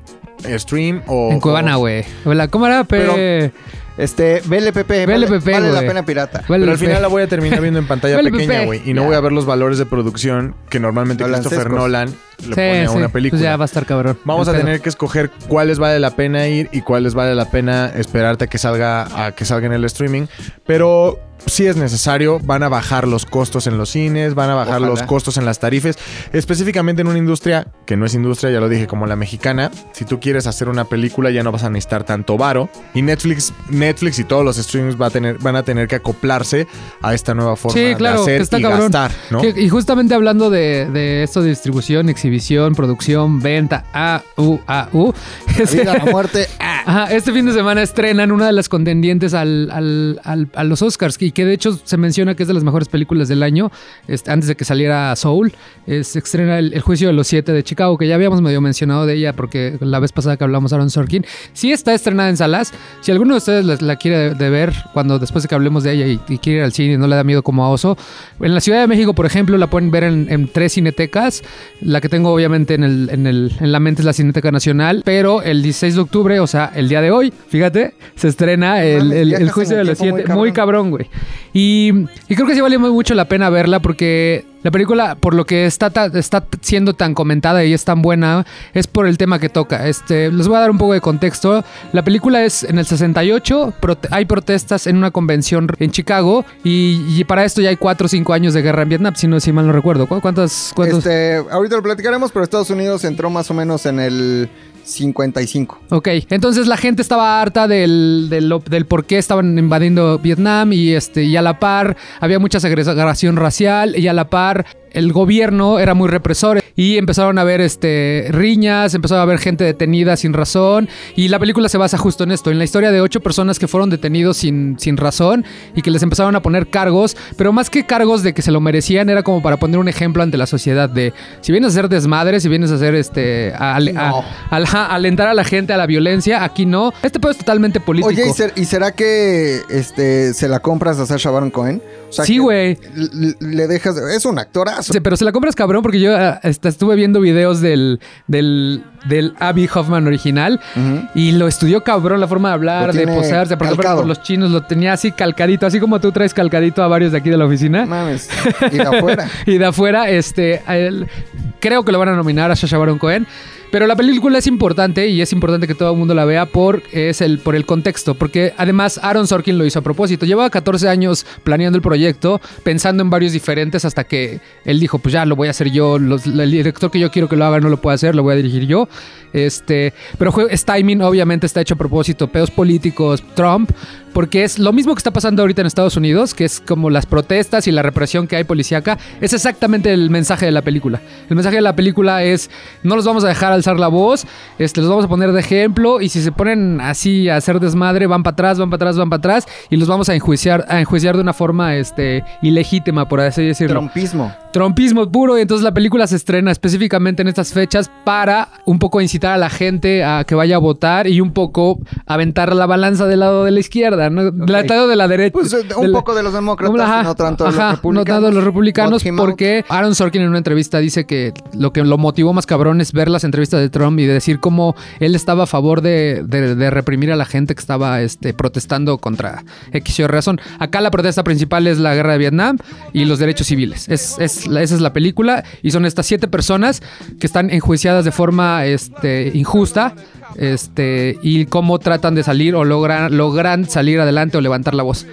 stream o... en Cuevana, o- güey. Hola, ¿Cómo era? Pe- Pero- Este, VLPP, vale, VLPP, vale la güey. pena pirata. Vale, Pero al final la voy a terminar viendo en pantalla Vale, pequeña, güey. Y no Ya. voy a ver los valores de producción que normalmente Nolan Christopher sesgos. Nolan le Sí, pone a sí, una película. Pues ya va a estar cabrón. Vamos a pedo. tener que escoger cuáles vale la pena ir y cuáles vale la pena esperarte a que salga a que salga en el streaming, pero si es necesario, van a bajar los costos en los cines, van a bajar Ojalá. los costos en las tarifas, específicamente en una industria que no es industria, ya lo dije, como la mexicana. Si tú quieres hacer una película ya no vas a necesitar tanto varo y Netflix, Netflix y todos los streamings va a tener, van a tener que acoplarse a esta nueva forma Sí, claro, de que hacer está y cabrón. gastar, ¿no? Que- y justamente hablando de, de esto de distribución, exhibición, producción, venta, A, U, A, U. La este- vida, la muerte. ah, *laughs* Ajá, este fin de semana estrenan una de las contendientes al, al- al- a los Oscars y que de hecho se menciona que es de las mejores películas del año, este, antes de que saliera Soul. se estrena el, El Juicio de los Siete de Chicago, que ya habíamos medio mencionado de ella porque la vez pasada que hablamos Aaron Sorkin. Sí está estrenada en salas. Si alguno de ustedes la, la quiere de, de ver cuando después de que hablemos de ella y, y quiere ir al cine y no le da miedo como a oso, en la Ciudad de México, por ejemplo, la pueden ver en, en tres cinetecas. La que tengo obviamente en, el, en, el, en la mente es la Cineteca Nacional, pero el 16 de octubre, o sea, el día de hoy, fíjate, se estrena el, el- juicio de los siete. muy cabrón, güey. Y, y creo que sí vale muy mucho la pena verla porque La película, por lo que está, está siendo tan comentada y es tan buena, es por el tema que toca. Este, les voy a dar un poco de contexto. La película es en el 68, prote- hay protestas en una convención en Chicago y, para esto ya hay 4 o 5 años de guerra en Vietnam, si, no, si mal no recuerdo. ¿Cu- ¿Cuántas? cuántos? Este, ahorita lo platicaremos, pero Estados Unidos entró más o menos en el 55. Ok, entonces la gente estaba harta del, del, del por qué estaban invadiendo Vietnam y, este, y a la par había mucha segregación racial y a la par el gobierno era muy represor y empezaron a haber este, riñas, empezó a haber gente detenida sin razón y la película se basa justo en esto, en la historia de ocho personas que fueron detenidos sin, sin razón y que les empezaron a poner cargos, pero más que cargos de que se lo merecían era como para poner un ejemplo ante la sociedad de si vienes a hacer desmadre, si vienes a hacer este... a- No. alentar a la gente a la violencia. Aquí no. Este pedo es totalmente político. Oye, ¿y, ser- y será que este, se la compras a Sasha Baron Cohen? O sea, sí, güey. Le dejas. Es un actorazo. Sí, pero se la compras cabrón porque yo ah, hasta estuve viendo videos del, del, del Abby Hoffman original y lo estudió cabrón la forma de hablar, de posarse, calcado. por los chinos lo tenía así calcadito, así como tú traes calcadito a varios de aquí de la oficina. Mames. Y de afuera. *laughs* y de afuera, este, él- creo que lo van a nominar a Sacha Baron Cohen. Pero la película es importante y es importante que todo el mundo la vea por, es el, por el contexto. Porque además Aaron Sorkin lo hizo a propósito. Llevaba 14 años planeando el proyecto, pensando en varios diferentes hasta que él dijo, pues ya lo voy a hacer yo. El director que yo quiero que lo haga no lo puede hacer, lo voy a dirigir yo. Este, pero es timing, obviamente está hecho a propósito. Pedos políticos, Trump. Porque es lo mismo que está pasando ahorita en Estados Unidos, que es como las protestas y la represión que hay policíaca. Es exactamente el mensaje de la película. El mensaje de la película es, no los vamos a dejar alzar la voz, este, los vamos a poner de ejemplo y si se ponen así a hacer desmadre, van para atrás, van para atrás, van para atrás y los vamos a enjuiciar, a enjuiciar de una forma este, ilegítima, por así decirlo. Trumpismo. Trumpismo puro y entonces la película se estrena específicamente en estas fechas para un poco incitar a la gente a que vaya a votar y un poco aventar la balanza del lado de la izquierda, ¿no? Del lado de la derecha. Pues eh, un de la- poco de los demócratas, Ajá, no tanto de ajá, los no republicanos. tanto de los republicanos, porque Aaron Sorkin en una entrevista dice que lo que lo motivó más cabrón es ver las entrevistas de Trump y de decir cómo él estaba a favor de, de- de reprimir a la gente que estaba este, protestando contra X Y razón. Acá la protesta principal es la guerra de Vietnam y los derechos civiles. Es, es esa es la película y son estas siete personas que están enjuiciadas de forma este, injusta este, y cómo tratan de salir o logran, logran salir adelante o levantar la voz.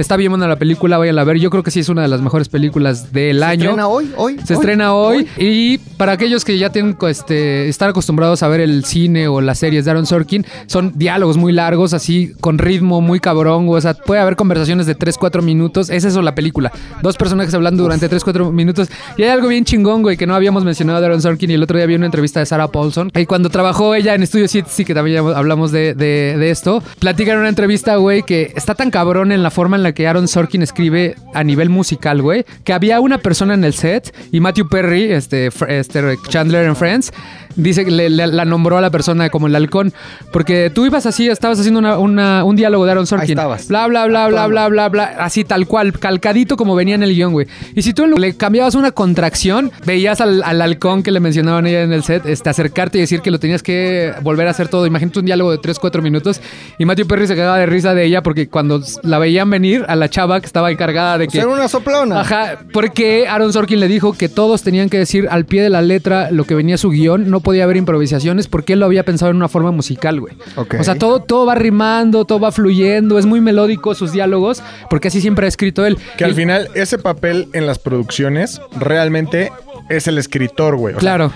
Está bien buena la película, vayan a ver. Yo creo que sí es una de las mejores películas del ¿Se año. estrena hoy? ¿Hoy? Se estrena hoy, y para aquellos que ya tienen este, están acostumbrados a ver el cine o las series de Aaron Sorkin, son diálogos muy largos, así con ritmo muy cabrón, o sea, puede haber conversaciones de 3, 4 minutos, es eso la película. Dos personajes hablando durante 3, 4 minutos. Y hay algo bien chingón, güey, que no habíamos mencionado de Aaron Sorkin y el otro día vi una entrevista de Sarah Paulson. Y cuando trabajó ella en Studio City, sí que también hablamos de, de- de esto, platican en una entrevista, güey, que está tan cabrón en la forma en la que Aaron Sorkin escribe a nivel musical, güey, que había una persona en el set y Matthew Perry, este, este Chandler en Friends, dice que le- le- la nombró a la persona como el halcón, porque tú ibas así, estabas haciendo una- una- un diálogo de Aaron Sorkin. estabas. Bla, bla, bla, bla, bla, bla, bla, así tal cual, calcadito como venía en el guion, güey. Y si tú le cambiabas una contracción, veías al, al halcón que le mencionaban ella en el set, este, acercarte y decir que lo tenías que volver a hacer todo. Imagínate un diálogo de 3, 4 minutos y Matthew Perry se cagaba de risa de ella porque cuando la veían venir a la chava que estaba encargada de que... Ser una soplona. Ajá, porque Aaron Sorkin le dijo que todos tenían que decir al pie de la letra lo que venía su guion, no podía haber improvisaciones porque él lo había pensado en una forma musical, güey. O sea, todo, todo va rimando, todo va fluyendo, es muy melódico sus diálogos, porque así siempre ha escrito él. Que al Y- final ese papel en las producciones realmente es el escritor, güey. O sea, Claro,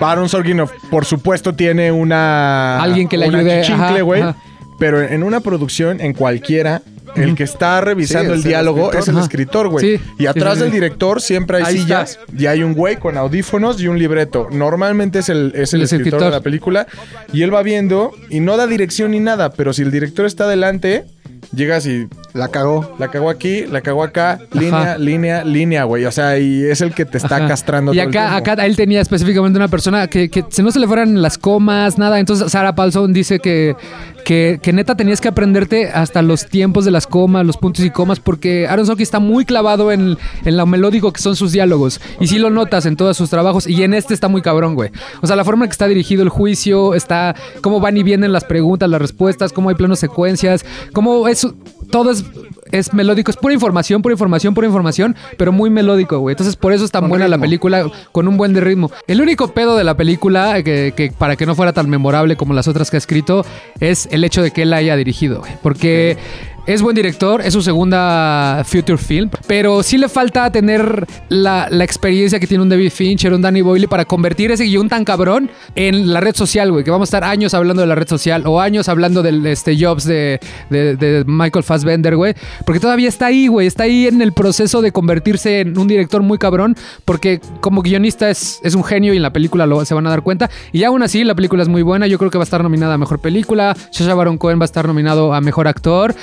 Baron Sorkin, of- por supuesto, tiene una. Alguien que le ayude, güey. Pero en una producción, en cualquiera, el que está revisando Sí, el diálogo escritor. es el Ajá. escritor, güey. Sí, y atrás sí, del director siempre hay Ahí sillas y hay un güey con audífonos y un libreto. Normalmente es el, es el, El escritor, escritor. de la película y él va viendo y no da dirección ni nada, pero si el director está adelante, llegas y La cagó. la cagó aquí, la cagó acá, línea, línea, línea, güey. O sea, y es el que te está Ajá. castrando Y todo acá, acá él tenía específicamente una persona que, que si no se le fueran las comas, nada. Entonces Sarah Paulson dice que, que, que neta tenías que aprenderte hasta los tiempos de las comas, los puntos y comas, porque Aaron Sorkin está muy clavado en, en lo melódico que son sus diálogos. Y sí lo notas en todos sus trabajos. Y en este está muy cabrón, güey. O sea, la forma en que está dirigido el juicio, está cómo van y vienen las preguntas, las respuestas, cómo hay planos secuencias, cómo es todo es, es melódico, es pura información, pura información, pura información, pero muy melódico, güey. Entonces por eso es tan Con buena la película, con un buen de ritmo. El único pedo de la película, que, que para que no fuera tan memorable como las otras que ha escrito, es el hecho de que él la haya dirigido, güey. Porque... Es buen director, es su segunda future film, pero sí le falta tener la, experiencia que tiene un David Fincher, un Danny Boyle para convertir ese guion tan cabrón en la red social, güey. Que vamos a estar años hablando de la red social o años hablando del este, Jobs de, Michael Fassbender, güey. Porque todavía está ahí, güey. Está ahí en el proceso de convertirse en un director muy cabrón, porque como guionista es, un genio y en la película se van a dar cuenta. Y aún así, la película es muy buena. Yo creo que va a estar nominada a mejor película. Sacha Baron Cohen va a estar nominado a mejor actor.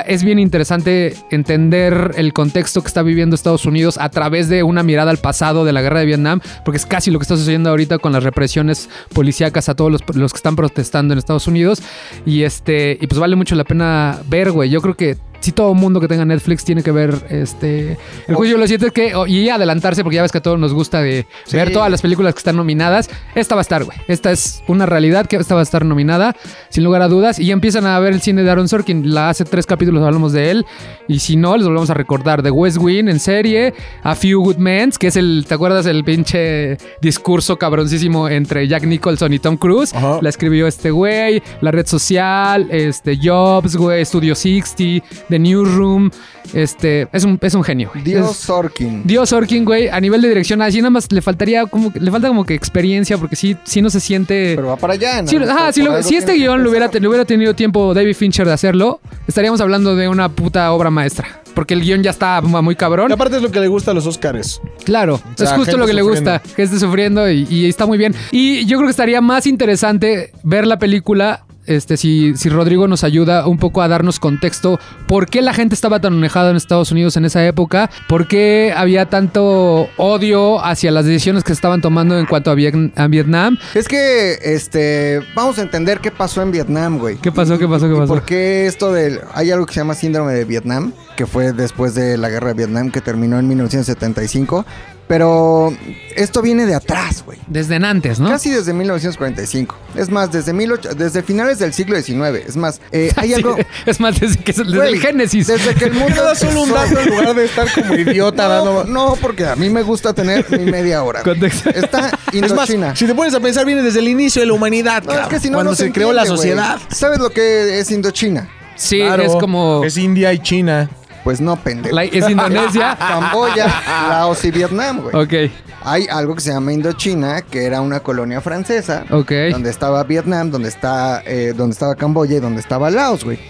Es bien interesante entender el contexto que está viviendo Estados Unidos a través de una mirada al pasado de la guerra de Vietnam, porque es casi lo que está sucediendo ahorita con las represiones policíacas a todos los, los que están protestando en Estados Unidos. Y este, y pues vale mucho la pena ver, güey. Yo creo que sí todo mundo que tenga Netflix tiene que ver este el juicio de los siete que y adelantarse porque ya ves que a todos nos gusta de Sí. ver todas las películas que están nominadas. Esta va a estar güey. Esta es una realidad que esta va a estar nominada sin lugar a dudas. Y ya empiezan a ver el cine de Aaron Sorkin. La hace tres capítulos hablamos de él. Y si no les volvemos a recordar The West Wing en serie A Few Good Men que es el te acuerdas el pinche discurso cabroncísimo entre Jack Nicholson y Tom Cruise Ajá. la escribió este güey, La Red Social, este Jobs, güey, Studio 60, The Newsroom, este, es un, es un genio. güey. Dios Sorkin. Dios Sorkin, güey, a nivel de dirección, así nada más le faltaría como, que- le falta como que experiencia, porque sí, sí no se siente... Pero va para allá, ¿no? Sí, ajá, si, lo- este guion lo hubiera, le hubiera tenido tiempo David Fincher de hacerlo, estaríamos hablando de una puta obra maestra. Porque el guion ya está muy cabrón. Y aparte es lo que le gusta a los Oscars. Claro, sea, es justo lo que le gusta, que esté sufriendo y, y está muy bien. Y yo creo que estaría más interesante ver la película. Este, si, si Rodrigo nos ayuda un poco a darnos contexto, ¿por qué la gente estaba tan enojada en Estados Unidos en esa época? ¿Por qué había tanto odio hacia las decisiones que se estaban tomando en cuanto a, a Vietnam? Es que, este, vamos a entender qué pasó en Vietnam, güey. ¿Qué pasó? ¿Qué pasó? ¿Qué ¿Y pasó? por qué esto del... Hay algo que se llama síndrome de Vietnam, que fue después de la guerra de Vietnam, que terminó en 1975. Pero esto viene de atrás, güey. Desde antes, ¿no? Casi desde 1945. Es más, desde, 18 desde finales del siglo XIX. Es más, eh, *laughs* hay Sí, algo... Es más, desde, que, desde el Génesis. Desde que el *laughs* mundo... da solo un dato en lugar de estar como *laughs* idiota No, dando... no, porque a mí me gusta tener mi media hora. Contexto. Está Es más, Indochina. si te pones a pensar, viene desde el inicio de la humanidad, No, es que si no, cuando no se, creó la sociedad. ¿Sabes lo que es Indochina? Sí, Claro, es como... Es India y China. Pues no, pendejo. es Indonesia. *laughs* Camboya, Laos y Vietnam, güey. ok, Hay algo que se llama Indochina, que era una colonia francesa, ok. donde estaba Vietnam, donde está, eh, donde estaba Camboya y donde estaba Laos, güey.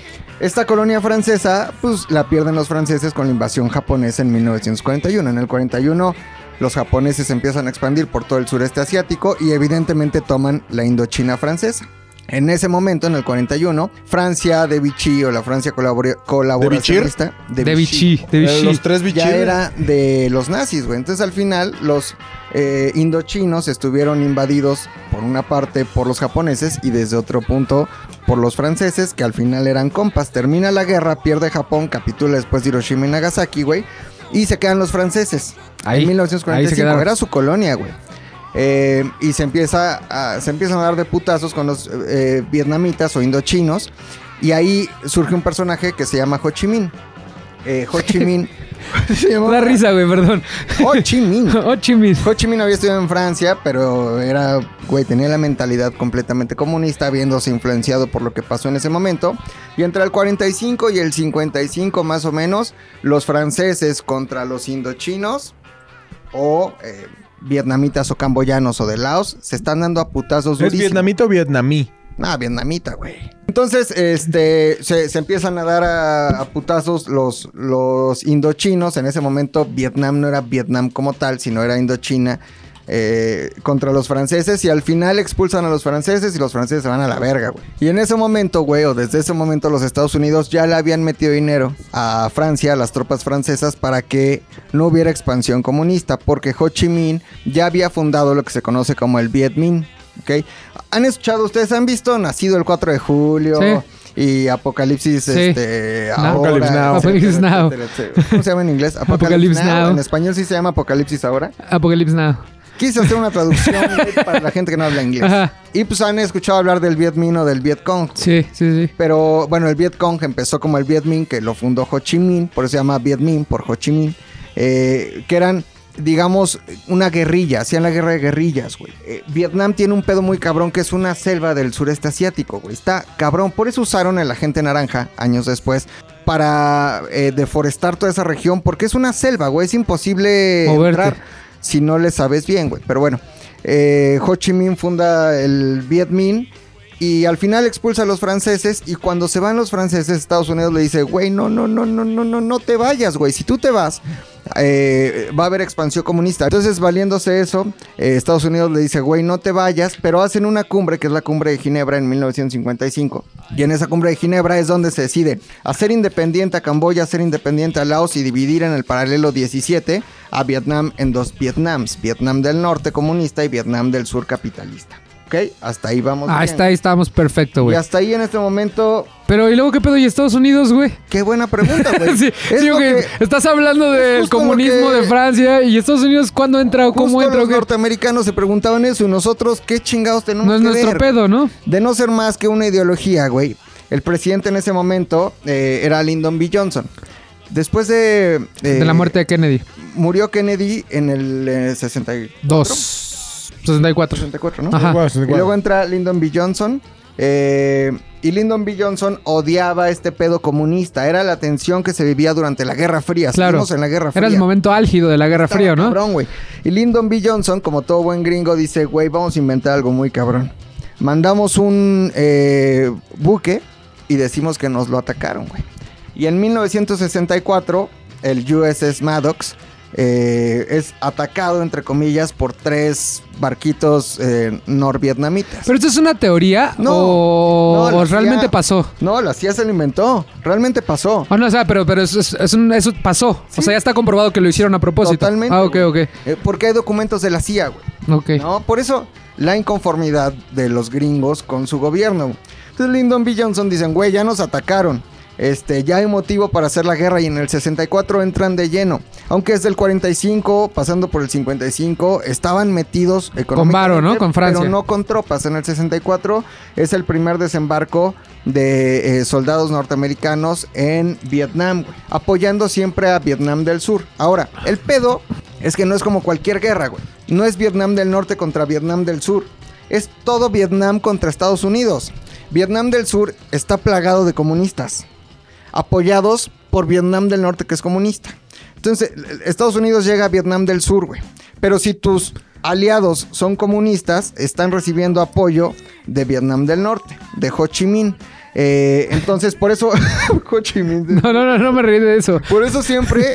Esta colonia francesa, pues la pierden los franceses con la invasión japonesa en 1941. En el 41 los japoneses empiezan a expandir por todo el sureste asiático y evidentemente toman la Indochina francesa. En ese momento, en el 41, Francia de Vichy o la Francia colabora- colaboracionista De Vichy, de Vichy. Eh, Los tres ya bichos. era de los nazis, güey. Entonces al final los eh, indochinos estuvieron invadidos por una parte por los japoneses y desde otro punto por los franceses, que al final eran compas. Termina la guerra, pierde Japón, capitula después de Hiroshima y Nagasaki, güey. Y se quedan los franceses. Ahí, en ahí se 1945 era su colonia, güey. Eh, y se empieza a, se empiezan a dar de putazos con los eh, vietnamitas o indochinos. Y ahí surge un personaje que se llama Ho Chi Minh. Eh, Ho Chi Minh. *laughs* *laughs* se llamaba Da risa, güey, perdón. Ho Chi Minh. *laughs* Ho Chi Minh. Ho Chi Minh había estudiado en Francia, pero era, güey, tenía la mentalidad completamente comunista, viéndose influenciado por lo que pasó en ese momento. Y entre el 45 y el 55 más o menos, los franceses contra los indochinos o eh, vietnamitas o camboyanos o de Laos se están dando a putazos ¿Es vietnamita o vietnamí? Ah, vietnamita, güey. Entonces, este, se, se empiezan a dar a, a putazos los, los indochinos. En ese momento, Vietnam no era Vietnam como tal, sino era Indochina eh, contra los franceses. Y al final expulsan a los franceses y los franceses se van a la verga, güey. Y en ese momento, güey, o desde ese momento, los Estados Unidos ya le habían metido dinero a Francia, a las tropas francesas, para que no hubiera expansión comunista. Porque Ho Chi Minh ya había fundado lo que se conoce como el Viet Minh. ¿ok? ¿Han escuchado, ustedes han visto Nacido el 4 de julio? Sí. Y Apocalipsis, Sí. este, No. ahora, Apocalypse Now. Apocalypse Now. etcétera, etcétera. ¿Cómo se llama en inglés? Apocalypse Now. En español sí se llama Apocalipsis ahora. Apocalypse Now. Quise hacer una traducción *laughs* para la gente que no habla inglés. Ajá. Y pues han escuchado hablar del Viet Minh o del Viet Cong. Sí, sí, sí. Pero bueno, el Viet Cong empezó como el Viet Minh, que lo fundó Ho Chi Minh, por eso se llama Viet Minh, por Ho Chi Minh, eh, que eran, digamos, una guerrilla, hacían la guerra de guerrillas, güey. Eh, Vietnam tiene un pedo muy cabrón que es una selva del sureste asiático, güey. Está cabrón, por eso usaron el agente naranja años después para eh, deforestar toda esa región, porque es una selva, güey, es imposible Moverte. entrar si no le sabes bien, güey. Pero bueno, eh, Ho Chi Minh funda el Viet Minh y al final expulsa a los franceses y cuando se van los franceses, Estados Unidos le dice, güey, no, no, no, no, no, no, no te vayas, güey. Si tú te vas, eh, va a haber expansión comunista. Entonces, valiéndose eso, eh, Estados Unidos le dice, güey, no te vayas, pero hacen una cumbre, que es la cumbre de Ginebra en 1955. Y en esa cumbre de Ginebra es donde se decide hacer independiente a Camboya, hacer independiente a Laos y dividir en el paralelo 17 a Vietnam en dos Vietnams, Vietnam del norte comunista y Vietnam del sur capitalista. ¿Ok? Hasta ahí vamos. Ah, bien. está ahí, estábamos perfecto, Y güey. hasta ahí en este momento, Pero, ¿y luego qué pedo? ¿Y Estados Unidos, güey? qué buena pregunta, güey. *laughs* sí, Es sí, que- estás hablando del lo comunismo que- de Francia y Estados Unidos, ¿cuándo entra o cómo entra? los norteamericanos se preguntaban eso y nosotros, ¿qué chingados tenemos No es que nuestro ver? pedo, ¿no? De no ser más que una ideología, güey. El presidente en ese momento eh, era Lyndon B. Johnson. Después de... eh, de la muerte de Kennedy. Murió Kennedy en el eh, 64. Dos. 64. 64, ¿no? Ajá. Y luego entra Lyndon B. Johnson. eh, y Lyndon B. Johnson odiaba este pedo comunista. Era la tensión que se vivía durante la Guerra Fría. Claro. En la Guerra Fría. Era el momento álgido de la Guerra Estaba Fría, ¿no? Cabrón, güey. Y Lyndon B. Johnson, como todo buen gringo, dice, güey, vamos a inventar algo muy cabrón. Mandamos un eh, buque y decimos que nos lo atacaron, güey. Y en 1964, el USS Maddox eh, es atacado, entre comillas, por tres barquitos eh, norvietnamitas. Pero esto es una teoría No, o, no, realmente pasó. No, la CIA se lo inventó. Realmente pasó. Ah, no, o sea, pero, pero eso, pasó. O sea, ya está comprobado que lo hicieron a propósito. Totalmente. Ah, ok, ok. Eh, porque hay documentos de la CIA, güey. Ok. ¿no? Por eso la inconformidad de los gringos con su gobierno. Entonces Lyndon B. Johnson dicen, güey, ya nos atacaron. Este, ya hay motivo para hacer la guerra y en el 64 entran de lleno. Aunque desde el 45, pasando por el 55, estaban metidos económicamente. varo, ¿no? Con Francia. Pero no con tropas. En el 64 es el primer desembarco de eh, soldados norteamericanos en Vietnam, güey, apoyando siempre a Vietnam del Sur. Ahora, el pedo es que no es como cualquier guerra, güey. No es Vietnam del Norte contra Vietnam del Sur. Es todo Vietnam contra Estados Unidos. Vietnam del Sur está plagado de comunistas, apoyados por Vietnam del Norte, que es comunista. Entonces, Estados Unidos llega a Vietnam del Sur, güey. Pero si tus aliados son comunistas, están recibiendo apoyo de Vietnam del Norte, de Ho Chi Minh. Eh, entonces, por eso, *laughs* Ho Chi Minh. No, no, no, no me reí de eso. Por eso siempre,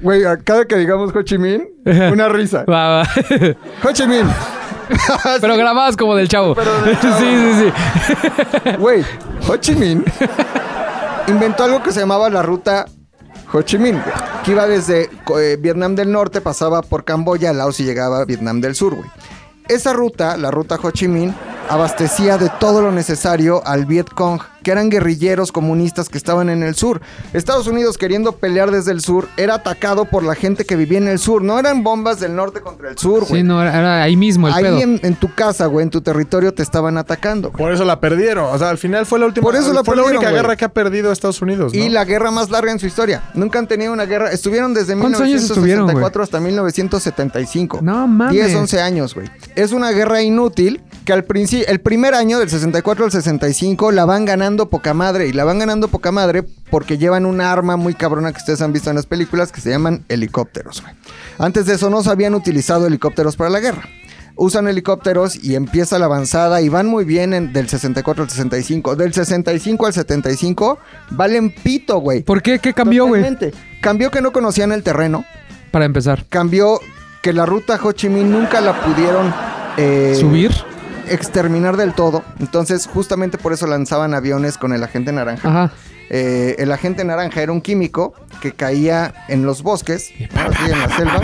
güey, cada que digamos Ho Chi Minh, una risa. Va, va. *laughs* Ho Chi Minh. *laughs* Pero grabadas como del chavo. Pero del chavo. Sí, sí, sí. Güey, Ho Chi Minh inventó algo que se llamaba la ruta Ho Chi Minh, que iba desde eh, Vietnam del Norte, pasaba por Camboya, Laos y llegaba a Vietnam del Sur, güey. Esa ruta, la ruta Ho Chi Minh, abastecía de todo lo necesario al Viet Cong, que eran guerrilleros comunistas que estaban en el sur. Estados Unidos queriendo pelear desde el sur era atacado por la gente que vivía en el sur. No eran bombas del norte contra el sur, güey. Sí, no, era, era ahí mismo el Ahí pedo. en, en tu casa, güey, en tu territorio te estaban atacando. güey. Por eso la perdieron. O sea, al final fue la última. Por eso la fue la única güey. guerra que ha perdido Estados Unidos. ¿no? Y la guerra más larga en su historia. Nunca han tenido una guerra. Estuvieron desde ¿Cuántos años estuvieron, 1964 hasta 1975. No mames. 10, 11 años, güey. Es una guerra inútil que al principio, el primer año del 64 al 65 la van ganando poca madre. Y la van ganando poca madre porque llevan una arma muy cabrona que ustedes han visto en las películas que se llaman helicópteros, güey. Antes de eso no se habían utilizado helicópteros para la guerra. Usan helicópteros y empieza la avanzada y van muy bien en- del 64 al 65. Del 65 al 75 valen pito, güey. ¿Por qué? ¿Qué cambió, güey? Cambió que no conocían el terreno. Para empezar. Cambió que la ruta Ho Chi Minh nunca la pudieron eh, ¿Subir? Exterminar del todo. Entonces, justamente por eso lanzaban aviones con el agente naranja. Ajá. Eh, el agente naranja era un químico que caía en los bosques, ¿no? Así en la selva,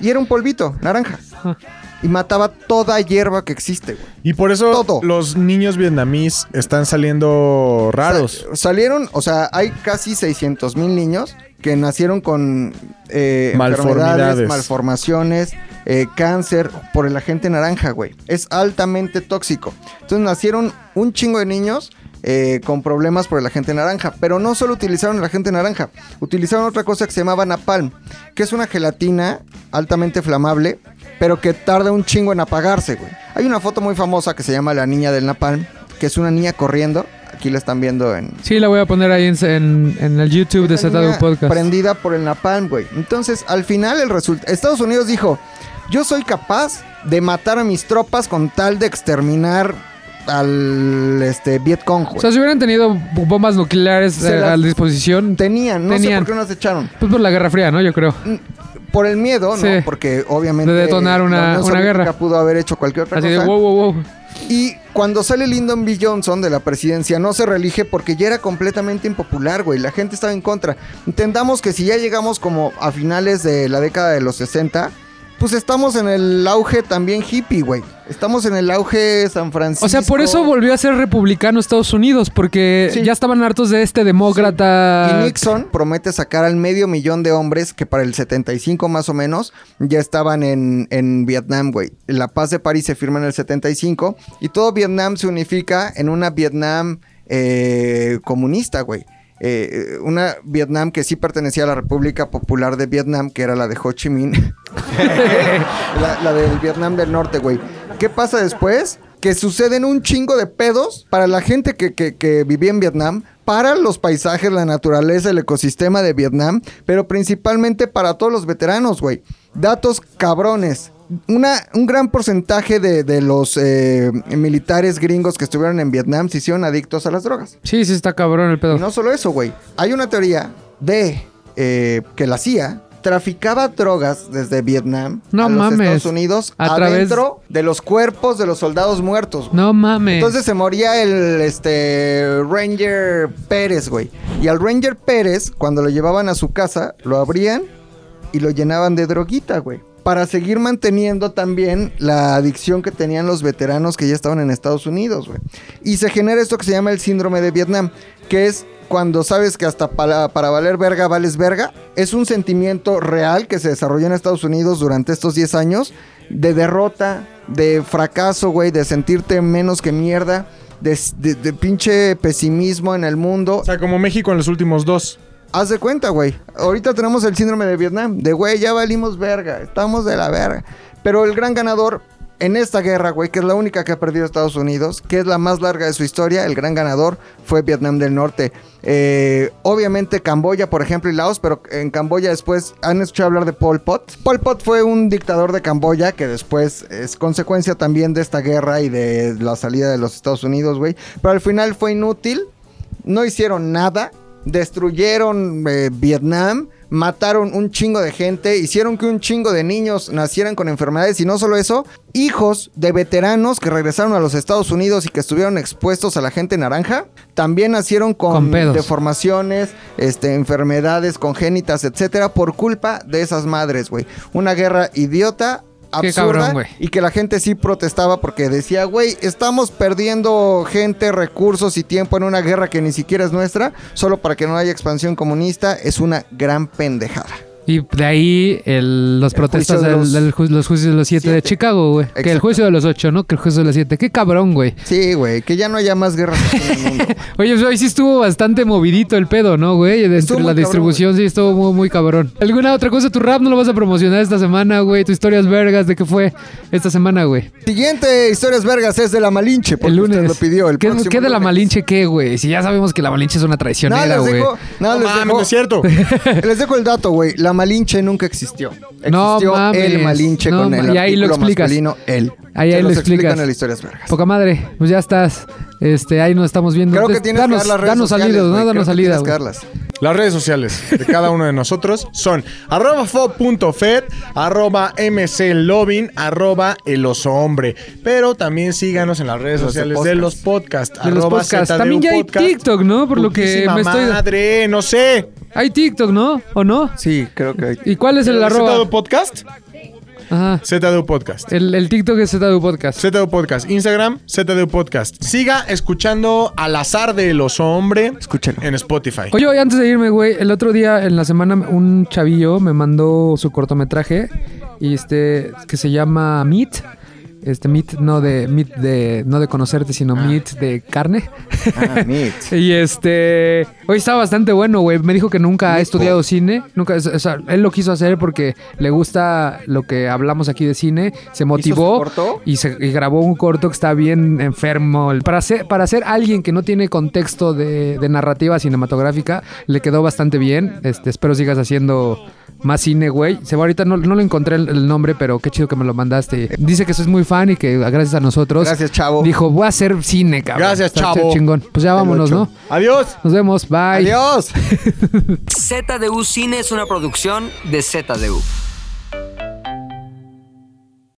y era un polvito naranja. Ajá. Y mataba toda hierba que existe, güey. Y por eso Todo. los niños vietnamíes están saliendo raros. Sa- salieron, o sea, hay casi 600 mil niños que nacieron con eh, Malformidades. enfermedades, malformaciones, eh, cáncer por el agente naranja, güey. Es altamente tóxico. Entonces nacieron un chingo de niños eh, con problemas por el agente naranja. Pero no solo utilizaron el agente naranja, utilizaron otra cosa que se llamaba napalm, que es una gelatina altamente flamable, pero que tarda un chingo en apagarse, güey. Hay una foto muy famosa que se llama La Niña del Napalm, que es una niña corriendo. Aquí la están viendo en... Sí, la voy a poner ahí en, en- en el YouTube de ZDU Podcast. Prendida por el napalm, güey. Entonces, al final, el resultado. Estados Unidos dijo: Yo soy capaz de matar a mis tropas con tal de exterminar al este, Vietcong, O güey. sea, si hubieran tenido bombas nucleares eh, a disposición, Tenían, no sé Tenían. por qué no las echaron. pues por la Guerra Fría, ¿no? Yo creo. Por el miedo, ¿no? Sí. Porque obviamente. De detonar una- la una guerra. pudo haber hecho cualquier otra Así de cosa. wow, wow, wow. Y cuando sale Lyndon B. Johnson de la presidencia, no se reelige porque ya era completamente impopular, güey. La gente estaba en contra. Entendamos que si ya llegamos como a finales de la década de los 60, pues estamos en el auge también hippie, güey. Estamos en el auge San Francisco. O sea, por eso volvió a ser republicano Estados Unidos, porque Sí. ya estaban hartos de este demócrata. Y Nixon promete sacar al medio millón de hombres que para el 75 más o menos ya estaban en, en Vietnam, güey. La paz de París se firma en el 75 y todo Vietnam se unifica en una Vietnam eh, comunista, güey. Eh, una Vietnam que sí pertenecía a la República Popular de Vietnam, que era la de Ho Chi Minh. *laughs* la, del Vietnam del Norte, güey. ¿Qué pasa después? Que suceden un chingo de pedos para la gente que, que- que vivía en Vietnam, para los paisajes, la naturaleza, el ecosistema de Vietnam, pero principalmente para todos los veteranos, güey. Datos cabrones. Una, un gran porcentaje de, de los eh, militares gringos que estuvieron en Vietnam se hicieron adictos a las drogas. Sí, sí, está cabrón el pedo. Y no solo eso, güey. Hay una teoría de eh, que la CIA traficaba drogas desde Vietnam No a los mames. Estados Unidos A través- adentro de los cuerpos de los soldados muertos. güey. No mames. Entonces se moría el este Ranger Pérez, güey. Y al Ranger Pérez, cuando lo llevaban a su casa, lo abrían y lo llenaban de droguita, güey. Para seguir manteniendo también la adicción que tenían los veteranos que ya estaban en Estados Unidos, güey. Y se genera esto que se llama el síndrome de Vietnam, que es cuando sabes que hasta para, valer verga vales verga. Es un sentimiento real que se desarrolló en Estados Unidos durante estos 10 años de derrota, de fracaso, güey, de sentirte menos que mierda, de, de- de pinche pesimismo en el mundo. O sea, como México en los últimos dos. Haz de cuenta, güey. Ahorita tenemos el síndrome de Vietnam. De, güey, ya valimos verga. Estamos de la verga. Pero el gran ganador en esta guerra, güey, que es la única que ha perdido Estados Unidos, que es la más larga de su historia, el gran ganador fue Vietnam del Norte. Eh, obviamente Camboya, por ejemplo, y Laos, pero en Camboya después han escuchado hablar de Pol Pot. Pol Pot fue un dictador de Camboya que después es consecuencia también de esta guerra y de la salida de los Estados Unidos, güey. Pero al final fue inútil no hicieron nada, destruyeron eh, Vietnam, mataron un chingo de gente, hicieron que un chingo de niños nacieran con enfermedades y no solo eso, hijos de veteranos que regresaron a los Estados Unidos y que estuvieron expuestos a la gente naranja, también nacieron con, Con deformaciones, este, enfermedades congénitas, etcétera, por culpa de esas madres, güey. Una guerra idiota. Absurda, cabrón, y que la gente sí protestaba porque decía, güey, estamos perdiendo gente, recursos y tiempo en una guerra que ni siquiera es nuestra, solo para que no haya expansión comunista, es una gran pendejada. Y de ahí el- los El protestas de los del ju- los juicios de los siete, de. Chicago, güey. Que el juicio de los ocho, ¿no? Que el juicio de los siete. Qué cabrón, güey. Sí, güey, que ya no haya más guerras en el mundo. *laughs* Oye, pues hoy sí estuvo bastante movidito el pedo, ¿no, güey? Estuvo la cabrón, distribución sí estuvo muy, muy cabrón. ¿Alguna otra cosa? ¿Tu rap no lo vas a promocionar esta semana, güey? ¿Tu historias vergas de qué fue esta semana, güey? Siguiente historias vergas es de la Malinche, porque El lunes. usted lo pidió. El ¿Qué, próximo qué de la lunes. Malinche qué, güey? Si ya sabemos que la Malinche es una Nada, traicionera, les güey. dejo, nada, No les dejo- no es cierto. *laughs* les dejo el dato, güey. La Malinche nunca existió. No Existió mames. el Malinche No con el y ahí lo explicas. masculino, él. Ahí- ahí lo explicas. en las historias vergas. Poca madre, pues ya estás. Este, ahí nos estamos viendo. Creo que Entonces, tienes danos, que dar las redes danos sociales, salida, no, danos que salida, tienes que güey. darlas. Las redes sociales de cada uno de nosotros son arroba fo.fed, arroba mclovin, arroba el oso hombre. Pero también síganos en las redes Los sociales de los podcasts. De los arroba podcasts. ZDU También ya hay podcast. TikTok, ¿no? Por lo que me estoy- madre, no sé. Hay TikTok, ¿no? ¿O no? Sí, creo que hay. ¿Y cuál es el ¿El arroba? ZDU podcast? Ajá. ZDU Podcast. El, el TikTok es ZDU Podcast. ZDU Podcast. Instagram, ZDU Podcast. Siga escuchando Al azar del oso hombre Escúchenlo. en Spotify. Oye, oye, antes de irme, güey, el otro día en la semana un chavillo me mandó su cortometraje y este que se llama Meat. Este meat no de meat de no de conocerte, sino meat de carne. Ah, meat. *laughs* y este, hoy estaba bastante bueno, güey. Me dijo que nunca ha estudiado cine, nunca, o sea, él lo quiso hacer porque le gusta lo que hablamos aquí de cine, se motivó corto? y se y grabó un corto que está bien enfermo. Para ser para ser alguien que no tiene contexto de, de narrativa cinematográfica, le quedó bastante bien. Este, espero sigas haciendo más cine, güey. Se va ahorita no, no le encontré el, el nombre, pero qué chido que me lo mandaste. Dice que sos muy fan y que gracias a nosotros Gracias, chavo. dijo, voy a hacer cine, cabrón. Gracias, Está chavo. chingón. Pues ya vámonos, ¿no? Adiós. Nos vemos. Bye. Adiós. *laughs* ZDU Cine es una producción de ZDU.